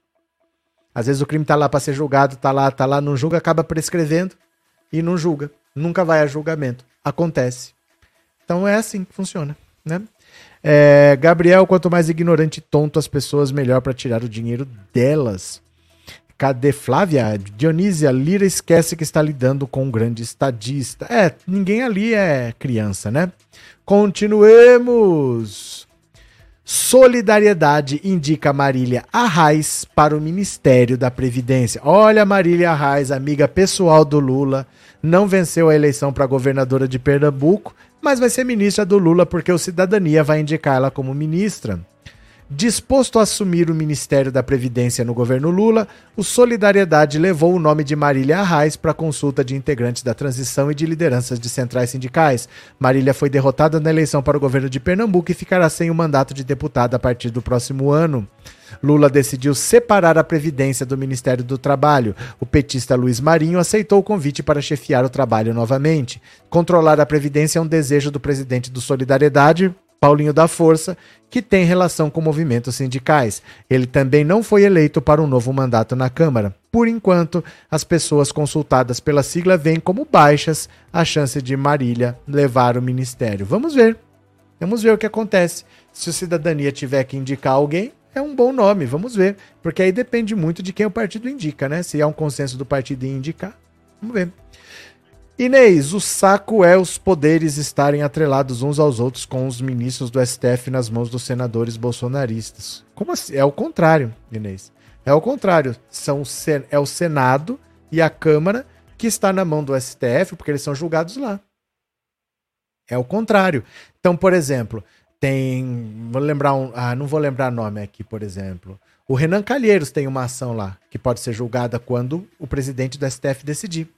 Às vezes o crime tá lá para ser julgado, tá lá, tá lá, não julga, acaba prescrevendo e não julga. Nunca vai a julgamento. Acontece. Então é assim que funciona, né? É, Gabriel, quanto mais ignorante e tonto as pessoas, melhor para tirar o dinheiro delas. Cadê Flávia? Dionísia, Lira esquece que está lidando com um grande estadista. É, ninguém ali é criança, né? Continuemos. Solidariedade indica Marília Arraes para o Ministério da Previdência. Olha, Marília Arraes, amiga pessoal do Lula, não venceu a eleição para governadora de Pernambuco, mas vai ser ministra do Lula porque o Cidadania vai indicar ela como ministra. Disposto a assumir o Ministério da Previdência no governo Lula, o Solidariedade levou o nome de Marília Arraes para consulta de integrantes da transição e de lideranças de centrais sindicais. Marília foi derrotada na eleição para o governo de Pernambuco e ficará sem o mandato de deputada a partir do próximo ano. Lula decidiu separar a Previdência do Ministério do Trabalho. O petista Luiz Marinho aceitou o convite para chefiar o trabalho novamente. Controlar a Previdência é um desejo do presidente do Solidariedade, Paulinho da Força, que tem relação com movimentos sindicais. Ele também não foi eleito para um novo mandato na Câmara. Por enquanto, as pessoas consultadas pela sigla veem como baixas a chance de Marília levar o ministério. Vamos ver. Vamos ver o que acontece. Se o Cidadania tiver que indicar alguém, é um bom nome, vamos ver. Porque aí depende muito de quem o partido indica, né? Se há um consenso do partido em indicar, vamos ver. Inês, o saco é os poderes estarem atrelados uns aos outros com os ministros do STF nas mãos dos senadores bolsonaristas. Como assim? É o contrário, Inês. É o contrário. São, é o Senado e a Câmara que está na mão do STF, porque eles são julgados lá. É o contrário. Então, por exemplo, tem. Vou lembrar um. Ah, não vou lembrar nome aqui, por exemplo. O Renan Calheiros tem uma ação lá, que pode ser julgada quando o presidente do STF decidir.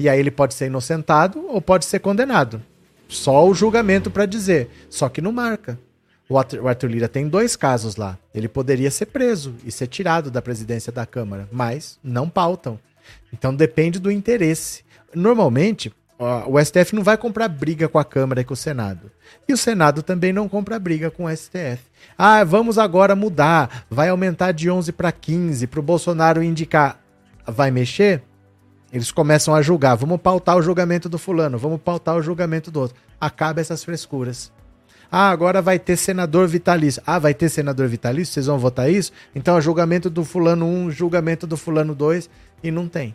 E aí ele pode ser inocentado ou pode ser condenado. Só o julgamento para dizer. Só que não marca. O Arthur Lira tem dois casos lá. Ele poderia ser preso e ser tirado da presidência da Câmara, mas não pautam. Então depende do interesse. Normalmente, o STF não vai comprar briga com a Câmara e com o Senado. E o Senado também não compra briga com o STF. Ah, vamos agora mudar, vai aumentar de 11 para 15 para o Bolsonaro indicar. Vai mexer? Eles começam a julgar. Vamos pautar o julgamento do fulano, vamos pautar o julgamento do outro. Acaba essas frescuras. Ah, agora vai ter senador vitalício. Ah, vai ter senador vitalício? Vocês vão votar isso? Então, é julgamento do fulano 1, julgamento do fulano 2 e não tem.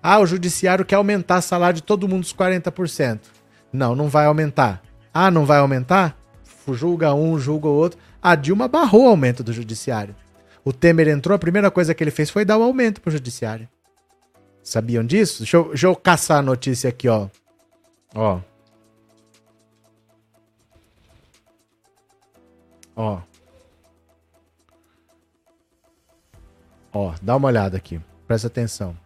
Ah, o judiciário quer aumentar o salário de todo mundo dos 40%. Não, não vai aumentar. Ah, não vai aumentar? Julga um, julga o outro. A Dilma barrou o aumento do judiciário. O Temer entrou, a primeira coisa que ele fez foi dar o um aumento pro judiciário. Sabiam disso? Deixa eu, deixa eu caçar a notícia aqui, ó. Ó. Ó. Ó, dá uma olhada aqui. Presta atenção.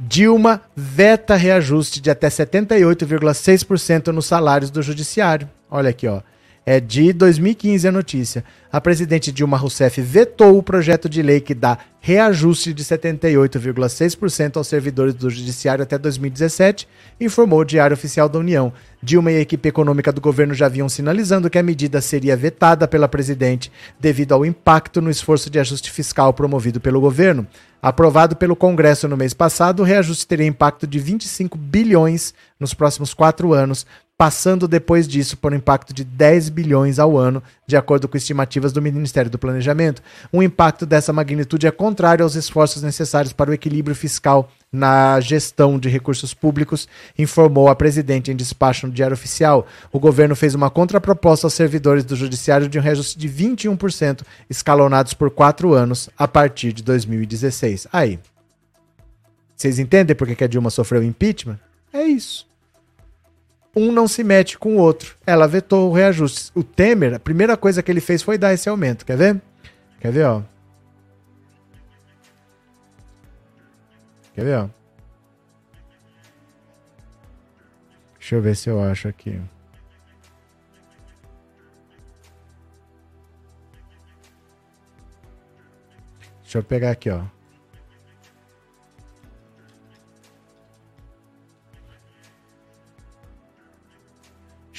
Dilma veta reajuste de até 78,6% nos salários do judiciário. Olha aqui, ó. É de 2015 a notícia. A presidente Dilma Rousseff vetou o projeto de lei que dá reajuste de 78,6% aos servidores do Judiciário até 2017, informou o Diário Oficial da União. Dilma e a equipe econômica do governo já vinham sinalizando que a medida seria vetada pela presidente devido ao impacto no esforço de ajuste fiscal promovido pelo governo. Aprovado pelo Congresso no mês passado, o reajuste teria impacto de 25 bilhões nos próximos quatro anos, passando depois disso por um impacto de 10 bilhões ao ano, de acordo com estimativas do Ministério do Planejamento. Um impacto dessa magnitude é contrário aos esforços necessários para o equilíbrio fiscal na gestão de recursos públicos, informou a presidente em despacho no Diário Oficial. O governo fez uma contraproposta aos servidores do Judiciário de um reajuste de 21%, escalonados por quatro anos a partir de 2016. Aí. Vocês entendem por que a Dilma sofreu impeachment? É isso um não se mete com o outro. Ela vetou o reajuste. O Temer, a primeira coisa que ele fez foi dar esse aumento. Quer ver? Quer ver, ó? Quer ver, ó? Deixa eu ver se eu acho aqui. Deixa eu pegar aqui, ó.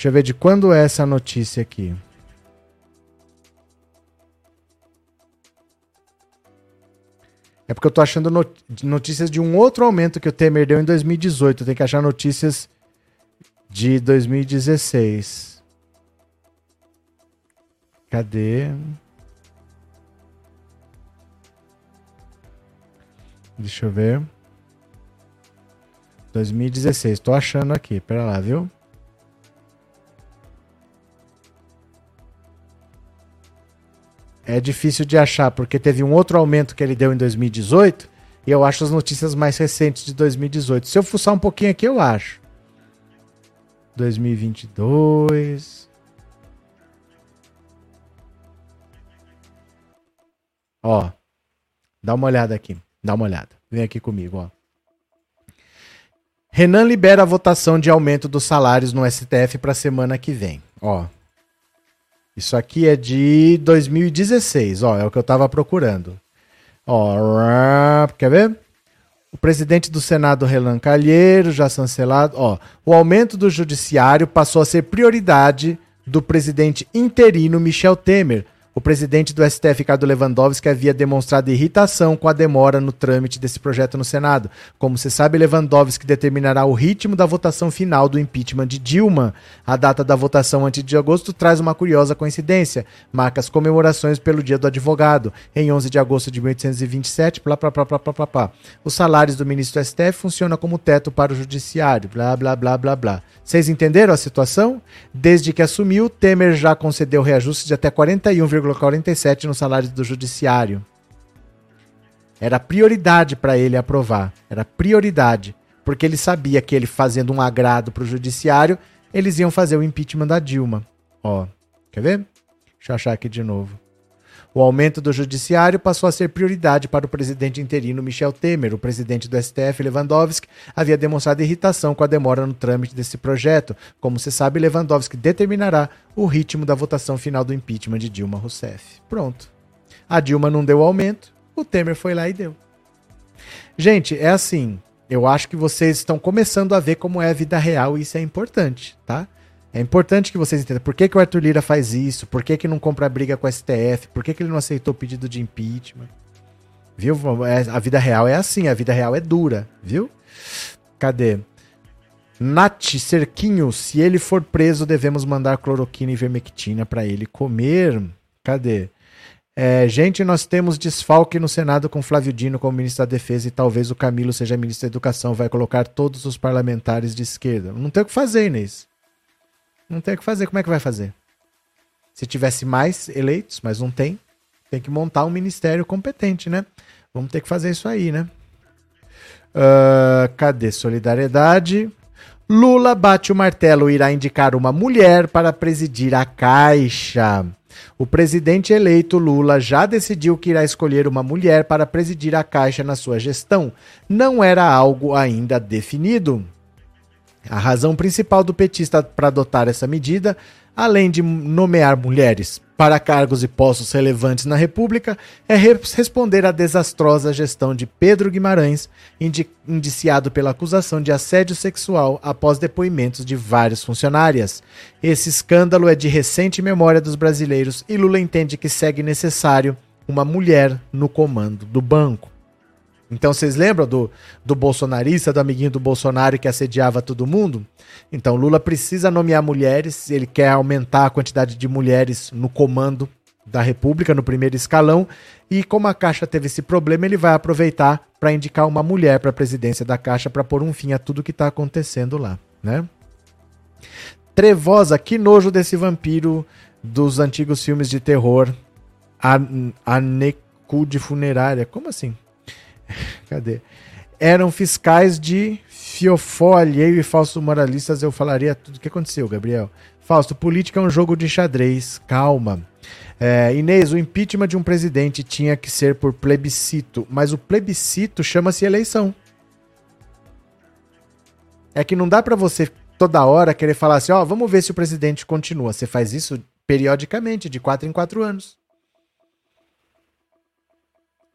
Deixa eu ver de quando é essa notícia aqui. É porque eu tô achando notícias de um outro aumento que o Temer deu em 2018. Tem que achar notícias de 2016. Cadê? Deixa eu ver. 2016. Tô achando aqui. Pera lá, viu? É difícil de achar, porque teve um outro aumento que ele deu em 2018 e eu acho as notícias mais recentes de 2018. Se eu fuçar um pouquinho aqui, eu acho. 2022. Ó, dá uma olhada aqui. Dá uma olhada. Vem aqui comigo, ó. Renan libera a votação de aumento dos salários no STF para a semana que vem. Ó, isso aqui é de 2016, ó, é o que eu estava procurando. Ó, quer ver? O presidente do Senado, Relan Calheiro, já chancelado. Ó, o aumento do judiciário passou a ser prioridade do presidente interino Michel Temer, O presidente do STF, Ricardo Lewandowski, havia demonstrado irritação com a demora no trâmite desse projeto no Senado. Como se sabe, Lewandowski determinará o ritmo da votação final do impeachment de Dilma. A data da votação antes de agosto traz uma curiosa coincidência. Marca as comemorações pelo Dia do Advogado, em 11 de agosto de 1827, blá, blá, blá, blá, blá, blá, blá. Os salários do ministro do STF funcionam como teto para o judiciário, blá, blá, blá, blá, blá. Vocês entenderam a situação? Desde que assumiu, Temer já concedeu reajuste de até 41,47 no salário do judiciário. Era prioridade para ele aprovar. Era prioridade. Porque ele sabia que ele fazendo um agrado para o judiciário, eles iam fazer o impeachment da Dilma. Ó, quer ver? Deixa eu achar aqui de novo. O aumento do judiciário passou a ser prioridade para o presidente interino Michel Temer. O presidente do STF, Lewandowski, havia demonstrado irritação com a demora no trâmite desse projeto. Como se sabe, Lewandowski determinará o ritmo da votação final do impeachment de Dilma Rousseff. Pronto. A Dilma não deu aumento, o Temer foi lá e deu. Gente, é assim. Eu acho que vocês estão começando a ver como é a vida real e isso é importante, tá? É importante que vocês entendam por que, que o Arthur Lira faz isso, por que, que não compra briga com o STF, por que, que ele não aceitou o pedido de impeachment. Viu? É, a vida real é assim, a vida real é dura, viu? Cadê? Nath Cerquinho, se ele for preso, devemos mandar cloroquina e vermectina para ele comer. Cadê? É, gente, nós temos desfalque no Senado com Flávio Dino como ministro da Defesa e talvez o Camilo seja ministro da Educação. Vai colocar todos os parlamentares de esquerda. Não tem o que fazer, Inês. Não tem o que fazer. Como é que vai fazer? Se tivesse mais eleitos, mas não tem, tem que montar um ministério competente, né? Vamos ter que fazer isso aí, né? Uh, cadê solidariedade? Lula bate o martelo irá indicar uma mulher para presidir a Caixa. O presidente eleito Lula já decidiu que irá escolher uma mulher para presidir a Caixa na sua gestão. Não era algo ainda definido. A razão principal do petista para adotar essa medida, além de nomear mulheres para cargos e postos relevantes na República, é responder à desastrosa gestão de Pedro Guimarães, indi indiciado pela acusação de assédio sexual após depoimentos de várias funcionárias. Esse escândalo é de recente memória dos brasileiros e Lula entende que segue necessário uma mulher no comando do banco. Então vocês lembram do, do bolsonarista, do amiguinho do Bolsonaro que assediava todo mundo? Então Lula precisa nomear mulheres, ele quer aumentar a quantidade de mulheres no comando da República, no primeiro escalão, e como a Caixa teve esse problema, ele vai aproveitar para indicar uma mulher para a presidência da Caixa para pôr um fim a tudo que está acontecendo lá, né? Trevosa, que nojo desse vampiro dos antigos filmes de terror. Anecu de funerária. Como assim? (laughs) Cadê? Eram fiscais de fiofó alheio e falsos moralistas, eu falaria tudo o que aconteceu, Gabriel. Fausto, política é um jogo de xadrez, calma. É, Inês, o impeachment de um presidente tinha que ser por plebiscito, mas o plebiscito chama-se eleição. É que não dá para você toda hora querer falar assim, ó, oh, vamos ver se o presidente continua. Você faz isso periodicamente, de quatro em quatro anos.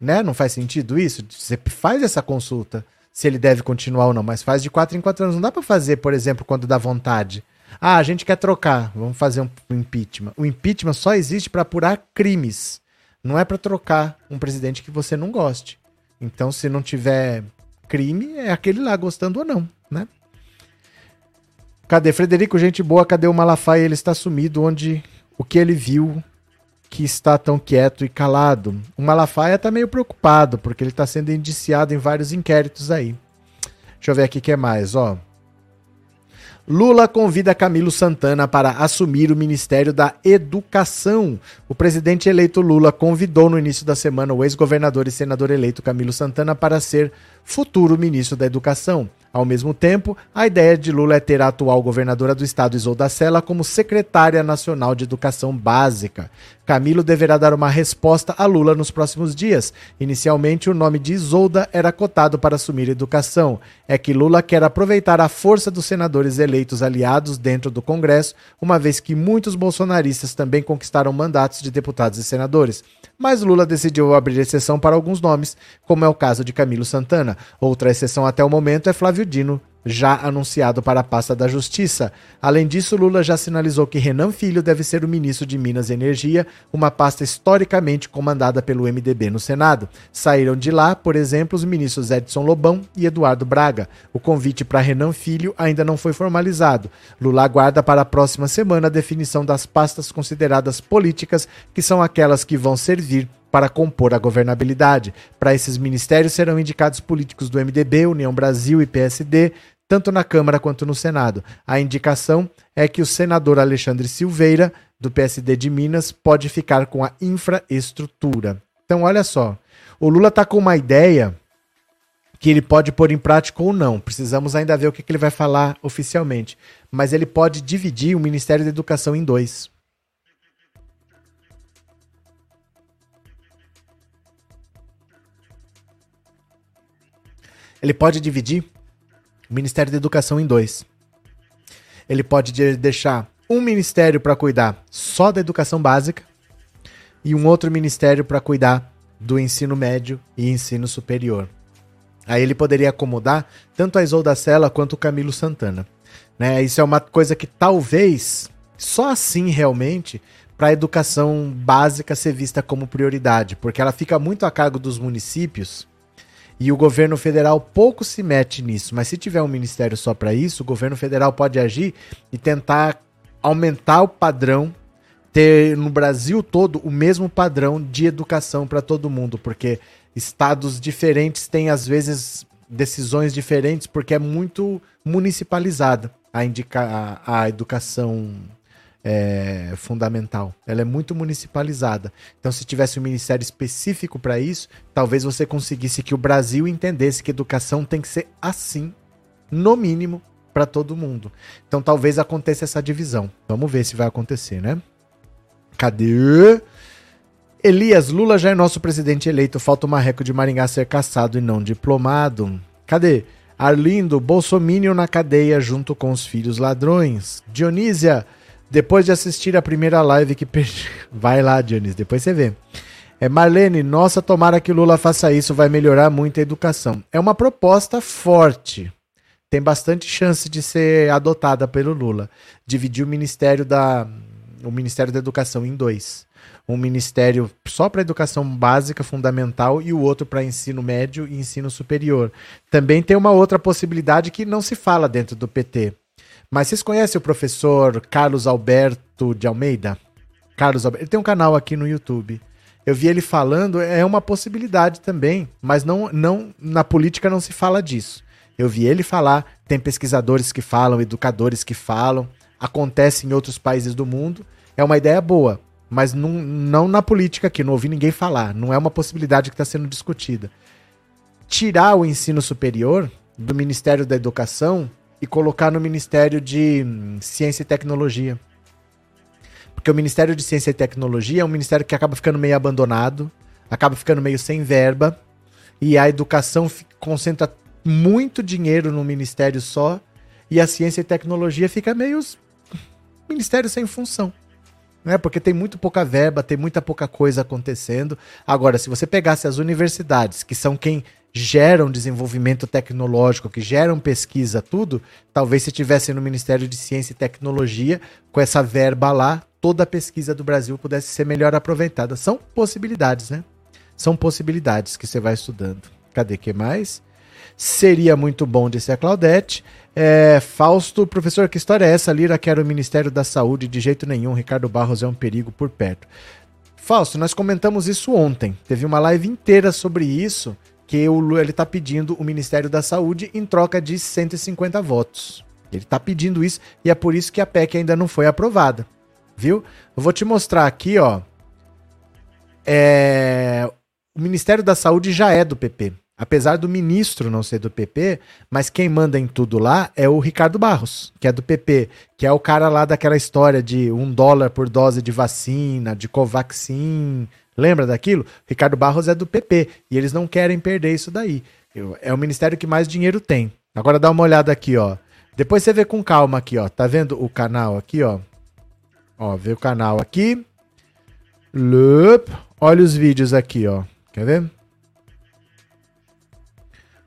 Né? Não faz sentido isso? Você faz essa consulta se ele deve continuar ou não, mas faz de 4 em 4 anos. Não dá para fazer, por exemplo, quando dá vontade. Ah, a gente quer trocar, vamos fazer um, impeachment. O impeachment só existe para apurar crimes. Não é para trocar um presidente que você não goste. Então, se não tiver crime, é aquele lá gostando ou não, né? Cadê Frederico? Gente boa, cadê o Malafaia? Ele está sumido onde o que ele viu que está tão quieto e calado. O Malafaia está meio preocupado, porque ele está sendo indiciado em vários inquéritos aí. Deixa eu ver aqui o que é mais, ó. Lula convida Camilo Santana para assumir o Ministério da Educação. O presidente eleito Lula convidou no início da semana o ex-governador e senador eleito Camilo Santana para ser futuro ministro da Educação. Ao mesmo tempo, a ideia de Lula é ter a atual governadora do estado, Isolda Sela, como secretária nacional de educação básica. Camilo deverá dar uma resposta a Lula nos próximos dias. Inicialmente, o nome de Isolda era cotado para assumir educação. É que Lula quer aproveitar a força dos senadores eleitos aliados dentro do Congresso, uma vez que muitos bolsonaristas também conquistaram mandatos de deputados e senadores mas Lula decidiu abrir exceção para alguns nomes, como é o caso de Camilo Santana. Outra exceção até o momento é Flávio Dino, já anunciado para a pasta da Justiça. Além disso, Lula já sinalizou que Renan Filho deve ser o ministro de Minas e Energia, uma pasta historicamente comandada pelo MDB no Senado. Saíram de lá, por exemplo, os ministros Edson Lobão e Eduardo Braga. O convite para Renan Filho ainda não foi formalizado. Lula aguarda para a próxima semana a definição das pastas consideradas políticas, que são aquelas que vão servir para compor a governabilidade. Para esses ministérios serão indicados políticos do MDB, União Brasil e PSD, tanto na Câmara quanto no Senado. A indicação é que o senador Alexandre Silveira, do PSD de Minas, pode ficar com a infraestrutura. Então, olha só. O Lula está com uma ideia que ele pode pôr em prática ou não. Precisamos ainda ver o que, que ele vai falar oficialmente. Mas ele pode dividir o Ministério da Educação em dois. Ele pode dividir o Ministério da Educação em dois. Ele pode deixar um ministério para cuidar só da educação básica e um outro ministério para cuidar do ensino médio e ensino superior. Aí ele poderia acomodar tanto a Isolda Sela quanto o Camilo Santana. Né? Isso é uma coisa que talvez só assim realmente para a educação básica ser vista como prioridade, porque ela fica muito a cargo dos municípios e o governo federal pouco se mete nisso, mas se tiver um ministério só para isso, o governo federal pode agir e tentar aumentar o padrão, ter no Brasil todo o mesmo padrão de educação para todo mundo, porque estados diferentes têm às vezes decisões diferentes porque é muito municipalizada a, indica a, a educação é, fundamental. Ela é muito municipalizada. Então, se tivesse um ministério específico para isso, talvez você conseguisse que o Brasil entendesse que educação tem que ser assim, no mínimo, para todo mundo. Então, talvez aconteça essa divisão. Vamos ver se vai acontecer, né? Cadê? Elias, Lula já é nosso presidente eleito. Falta o marreco de Maringá ser caçado e não diplomado. Cadê? Arlindo, Bolsomínio na cadeia junto com os filhos ladrões. Dionísia, depois de assistir a primeira live que perdi. (laughs) Vai lá, Dionísio, depois você vê. É Marlene, nossa, tomara que Lula faça isso, vai melhorar muito a educação. É uma proposta forte. Tem bastante chance de ser adotada pelo Lula. Dividir o Ministério da o Ministério da Educação em dois. Um ministério só para educação básica, fundamental, e o outro para ensino médio e ensino superior. Também tem uma outra possibilidade que não se fala dentro do PT, mas vocês conhecem o professor Carlos Alberto de Almeida? Carlos Alberto, ele tem um canal aqui no YouTube. Eu vi ele falando, é uma possibilidade também, mas não, não na política não se fala disso. Eu vi ele falar, tem pesquisadores que falam, educadores que falam, acontece em outros países do mundo. É uma ideia boa, mas não, não na política aqui, não ouvi ninguém falar. Não é uma possibilidade que está sendo discutida. Tirar o ensino superior do Ministério da Educação e colocar no Ministério de hum, Ciência e Tecnologia. Porque o Ministério de Ciência e Tecnologia é um ministério que acaba ficando meio abandonado, acaba ficando meio sem verba, e a educação concentra muito dinheiro no ministério só, e a ciência e tecnologia fica meio ministério sem função. Né? Porque tem muito pouca verba, tem muita pouca coisa acontecendo. Agora, se você pegasse as universidades, que são quem geram desenvolvimento tecnológico, que geram pesquisa, tudo, talvez se tivesse no Ministério de Ciência e Tecnologia, com essa verba lá, toda a pesquisa do Brasil pudesse ser melhor aproveitada. São possibilidades, né? São possibilidades que você vai estudando. Cadê que mais? Seria muito bom, disse a Claudete. É, Fausto, professor, que história é essa? Lira quer o Ministério da Saúde de jeito nenhum. Ricardo Barros é um perigo por perto. Fausto, nós comentamos isso ontem. Teve uma live inteira sobre isso que o Lula está pedindo o Ministério da Saúde em troca de 150 votos. Ele está pedindo isso e é por isso que a PEC ainda não foi aprovada. Viu? Eu vou te mostrar aqui, ó. É... O Ministério da Saúde já é do PP. Apesar do ministro não ser do PP, mas quem manda em tudo lá é o Ricardo Barros, que é do PP, que é o cara lá daquela história de um dólar por dose de vacina, de Covaxin, Lembra daquilo? Ricardo Barros é do PP e eles não querem perder isso daí. É o ministério que mais dinheiro tem. Agora dá uma olhada aqui, ó. Depois você vê com calma aqui, ó. Tá vendo o canal aqui, ó? Ó, vê o canal aqui. Lup. Olha os vídeos aqui, ó. Quer ver?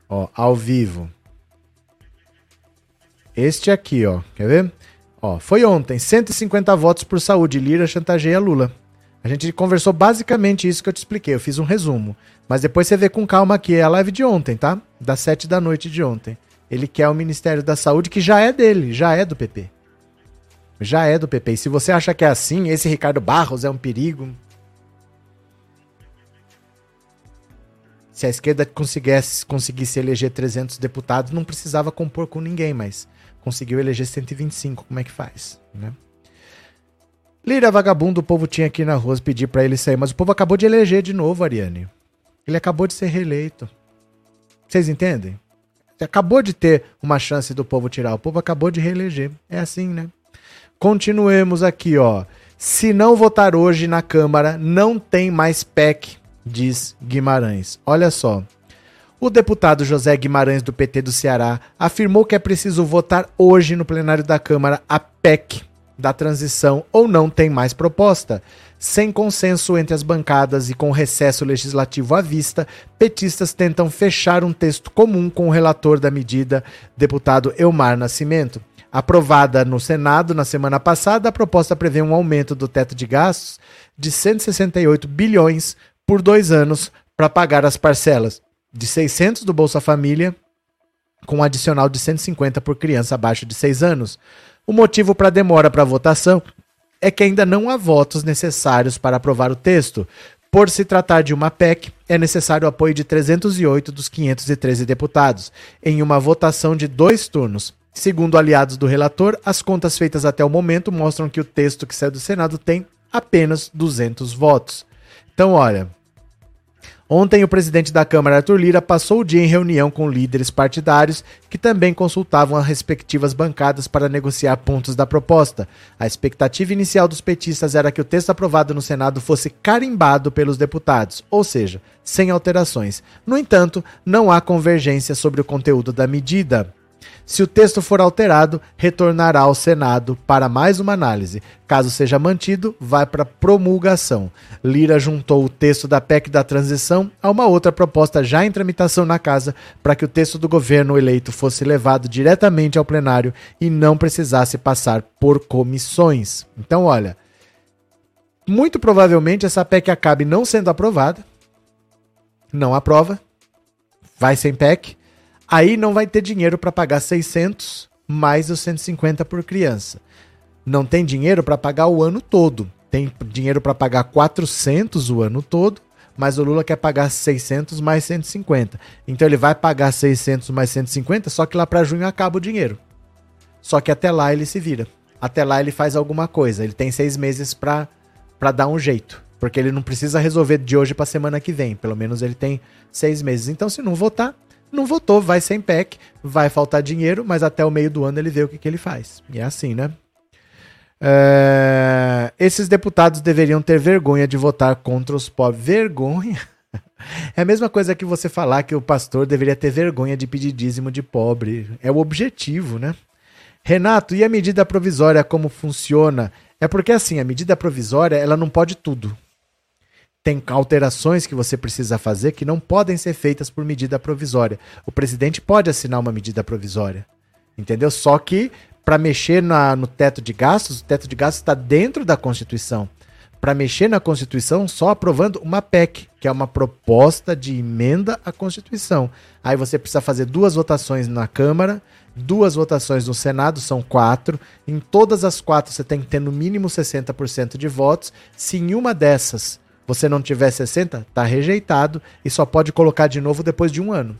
Ó, ao vivo. Este aqui, ó. Quer ver? Ó, foi ontem. 150 votos por saúde. Lira chantageia Lula. A gente conversou basicamente isso que eu te expliquei. Eu fiz um resumo. Mas depois você vê com calma aqui. É a live de ontem, tá? Das 7 da noite de ontem. Ele quer o Ministério da Saúde, que já é dele, já é do PP. Já é do PP. E se você acha que é assim, esse Ricardo Barros é um perigo. Se a esquerda conseguisse, conseguisse eleger 300 deputados, não precisava compor com ninguém, mas conseguiu eleger 125. Como é que faz? Né? Lira vagabundo, o povo tinha aqui na rua pedir para ele sair, mas o povo acabou de eleger de novo, Ariane. Ele acabou de ser reeleito. Vocês entendem? acabou de ter uma chance do povo tirar. O povo acabou de reeleger. É assim, né? Continuemos aqui, ó. Se não votar hoje na Câmara, não tem mais PEC, diz Guimarães. Olha só. O deputado José Guimarães, do PT do Ceará, afirmou que é preciso votar hoje no plenário da Câmara a PEC da transição ou não tem mais proposta. Sem consenso entre as bancadas e com recesso legislativo à vista, petistas tentam fechar um texto comum com o relator da medida, deputado Elmar Nascimento. Aprovada no Senado na semana passada, a proposta prevê um aumento do teto de gastos de 168 bilhões por dois anos para pagar as parcelas de 600 do Bolsa Família, com um adicional de 150 por criança abaixo de 6 anos. O motivo para a demora para a votação é que ainda não há votos necessários para aprovar o texto. Por se tratar de uma PEC, é necessário o apoio de 308 dos 513 deputados, em uma votação de dois turnos. Segundo aliados do relator, as contas feitas até o momento mostram que o texto que sai do Senado tem apenas 200 votos. Então, olha, Ontem, o presidente da Câmara, Arthur Lira, passou o dia em reunião com líderes partidários que também consultavam as respectivas bancadas para negociar pontos da proposta. A expectativa inicial dos petistas era que o texto aprovado no Senado fosse carimbado pelos deputados, ou seja, sem alterações. No entanto, não há convergência sobre o conteúdo da medida. Se o texto for alterado, retornará ao Senado para mais uma análise. Caso seja mantido, vai para promulgação. Lira juntou o texto da PEC da transição a uma outra proposta já em tramitação na casa para que o texto do governo eleito fosse levado diretamente ao plenário e não precisasse passar por comissões. Então, olha, muito provavelmente essa PEC acabe não sendo aprovada. Não aprova. Vai sem PEC Aí não vai ter dinheiro para pagar 600 mais os 150 por criança. Não tem dinheiro para pagar o ano todo. Tem dinheiro para pagar 400 o ano todo, mas o Lula quer pagar 600 mais 150. Então ele vai pagar 600 mais 150, só que lá para junho acaba o dinheiro. Só que até lá ele se vira. Até lá ele faz alguma coisa. Ele tem seis meses para dar um jeito. Porque ele não precisa resolver de hoje para semana que vem. Pelo menos ele tem seis meses. Então, se não votar, não votou, vai sem PEC, vai faltar dinheiro, mas até o meio do ano ele vê o que, que ele faz. E é assim, né? É... Esses deputados deveriam ter vergonha de votar contra os pobres. Vergonha? (laughs) É a mesma coisa que você falar que o pastor deveria ter vergonha de pedir dízimo de pobre. É o objetivo, né? Renato, e a medida provisória como funciona? É porque assim, a medida provisória, ela não pode tudo tem alterações que você precisa fazer que não podem ser feitas por medida provisória. O presidente pode assinar uma medida provisória, entendeu? Só que para mexer na, no teto de gastos, o teto de gastos está dentro da Constituição. Para mexer na Constituição, só aprovando uma PEC, que é uma proposta de emenda à Constituição. Aí você precisa fazer duas votações na Câmara, duas votações no Senado, são quatro. Em todas as quatro você tem que ter no mínimo 60% de votos. Se em uma dessas você não tiver 60, está rejeitado e só pode colocar de novo depois de um ano.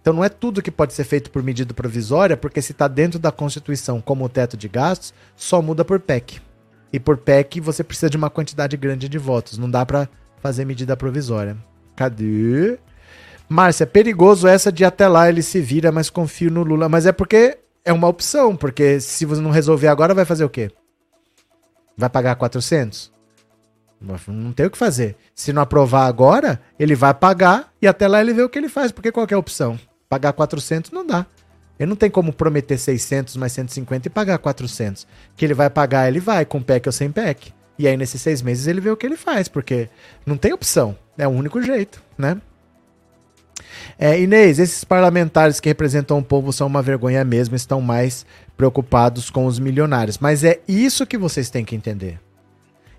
Então não é tudo que pode ser feito por medida provisória, porque se está dentro da Constituição como o teto de gastos, só muda por PEC. E por PEC você precisa de uma quantidade grande de votos. Não dá para fazer medida provisória. Cadê? Márcia, é perigoso essa de até lá ele se vira, mas confio no Lula. Mas é porque é uma opção, porque se você não resolver agora, vai fazer o quê? Vai pagar 400? Não tem o que fazer. Se não aprovar agora, ele vai pagar e até lá ele vê o que ele faz. Porque qual é opção? Pagar 400 não dá. Ele não tem como prometer 600 mais 150 e pagar 400. Que ele vai pagar, ele vai, com PEC ou sem PEC. E aí, nesses seis meses, ele vê o que ele faz, porque não tem opção. É o único jeito, né? É, Inês, esses parlamentares que representam o povo são uma vergonha mesmo, estão mais preocupados com os milionários. Mas é isso que vocês têm que entender.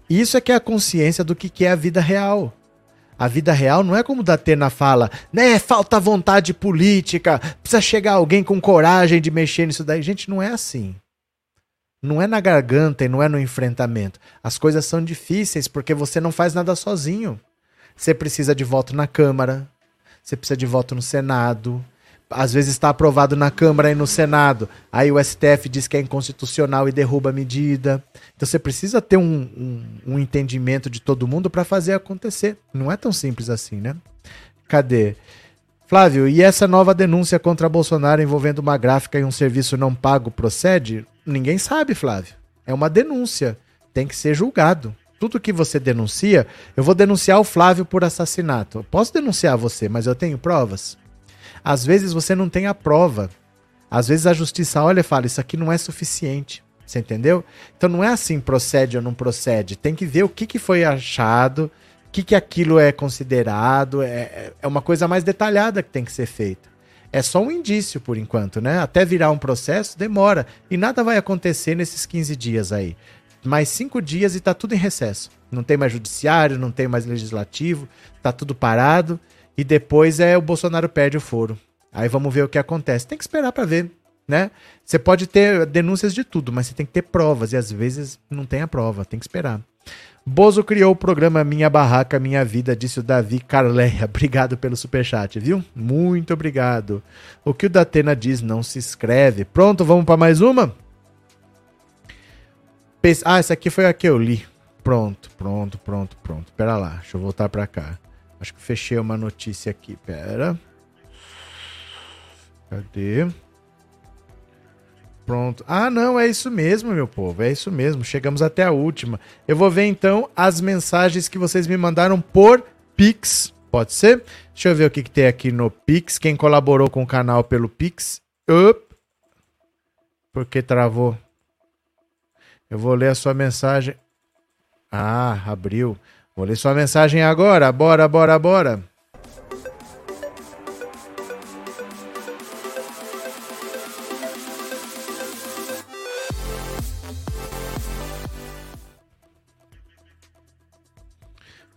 Isso é que é a consciência do que é a vida real. A vida real não é como da Datena fala, né? Falta vontade política, precisa chegar alguém com coragem de mexer nisso daí. Gente, não é assim. Não é na garganta e não é no enfrentamento. As coisas são difíceis porque você não faz nada sozinho. Você precisa de voto na Câmara, você precisa de voto no Senado. Às vezes está aprovado na Câmara e no Senado. Aí o STF diz que é inconstitucional e derruba a medida. Então você precisa ter um, um, um entendimento de todo mundo para fazer acontecer. Não é tão simples assim, né? Cadê? Flávio, e essa nova denúncia contra Bolsonaro envolvendo uma gráfica e um serviço não pago procede? Ninguém sabe, Flávio. É uma denúncia. Tem que ser julgado tudo que você denuncia, eu vou denunciar o Flávio por assassinato. Posso denunciar você, mas eu tenho provas. Às vezes você não tem a prova. Às vezes a justiça olha e fala: Isso aqui não é suficiente. Você entendeu? Então não é assim, procede ou não procede. Tem que ver o que, que foi achado, o que, que aquilo é considerado. É, é uma coisa mais detalhada que tem que ser feita. É só um indício por enquanto, né? Até virar um processo demora. E nada vai acontecer nesses 15 dias aí mais cinco dias e tá tudo em recesso. Não tem mais judiciário, não tem mais legislativo, tá tudo parado. E depois é o Bolsonaro perde o foro. Aí vamos ver o que acontece. Tem que esperar para ver, né? Você pode ter denúncias de tudo, mas você tem que ter provas. E às vezes não tem a prova, tem que esperar. Bozo criou o programa Minha Barraca, Minha Vida, disse o Davi Carleia. (laughs) Obrigado pelo superchat, viu? Muito obrigado. O que o Datena diz não se escreve. Pronto, vamos para mais uma? Ah, essa aqui foi a que eu li. Pronto, pronto, pronto, pronto. Pera lá, deixa eu voltar pra cá. Acho que fechei uma notícia aqui. Pera. Cadê? Pronto. Ah, não, é isso mesmo, meu povo. É isso mesmo. Chegamos até a última. Eu vou ver então as mensagens que vocês me mandaram por Pix. Pode ser? Deixa eu ver o que, que tem aqui no Pix. Quem colaborou com o canal pelo Pix. Up. Porque travou. Eu vou ler a sua mensagem. Ah, abriu. Vou ler sua mensagem agora. Bora, bora, bora.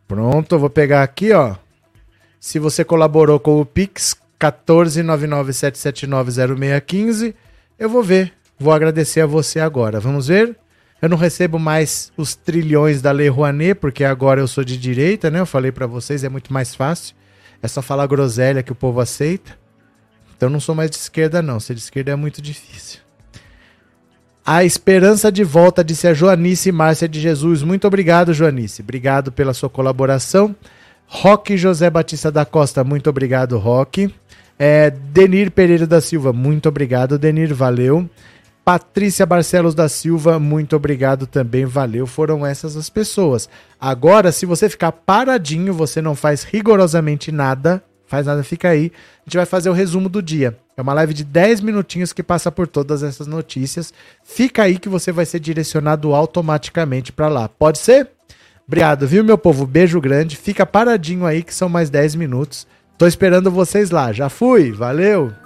Pronto, eu vou pegar aqui, ó. Se você colaborou com o Pix 14997790615, eu vou ver. Vou agradecer a você agora. Vamos ver? Eu não recebo mais os trilhões da Lei Rouanet, porque agora eu sou de direita, né? Eu falei para vocês, é muito mais fácil. É só falar groselha que o povo aceita. Então não sou mais de esquerda, não. Ser de esquerda é muito difícil. A esperança de volta, disse a Joanice Márcia de Jesus. Muito obrigado, Joanice. Obrigado pela sua colaboração. Roque José Batista da Costa, muito obrigado, Roque. É, Denir Pereira da Silva, muito obrigado, Denir, valeu. Patrícia Barcelos da Silva, muito obrigado também, valeu. Foram essas as pessoas. Agora, se você ficar paradinho, você não faz rigorosamente nada, faz nada, fica aí. A gente vai fazer o resumo do dia. É uma live de 10 minutinhos que passa por todas essas notícias. Fica aí que você vai ser direcionado automaticamente para lá. Pode ser? Obrigado, viu, meu povo? Beijo grande. Fica paradinho aí que são mais 10 minutos. Tô esperando vocês lá. Já fui. Valeu.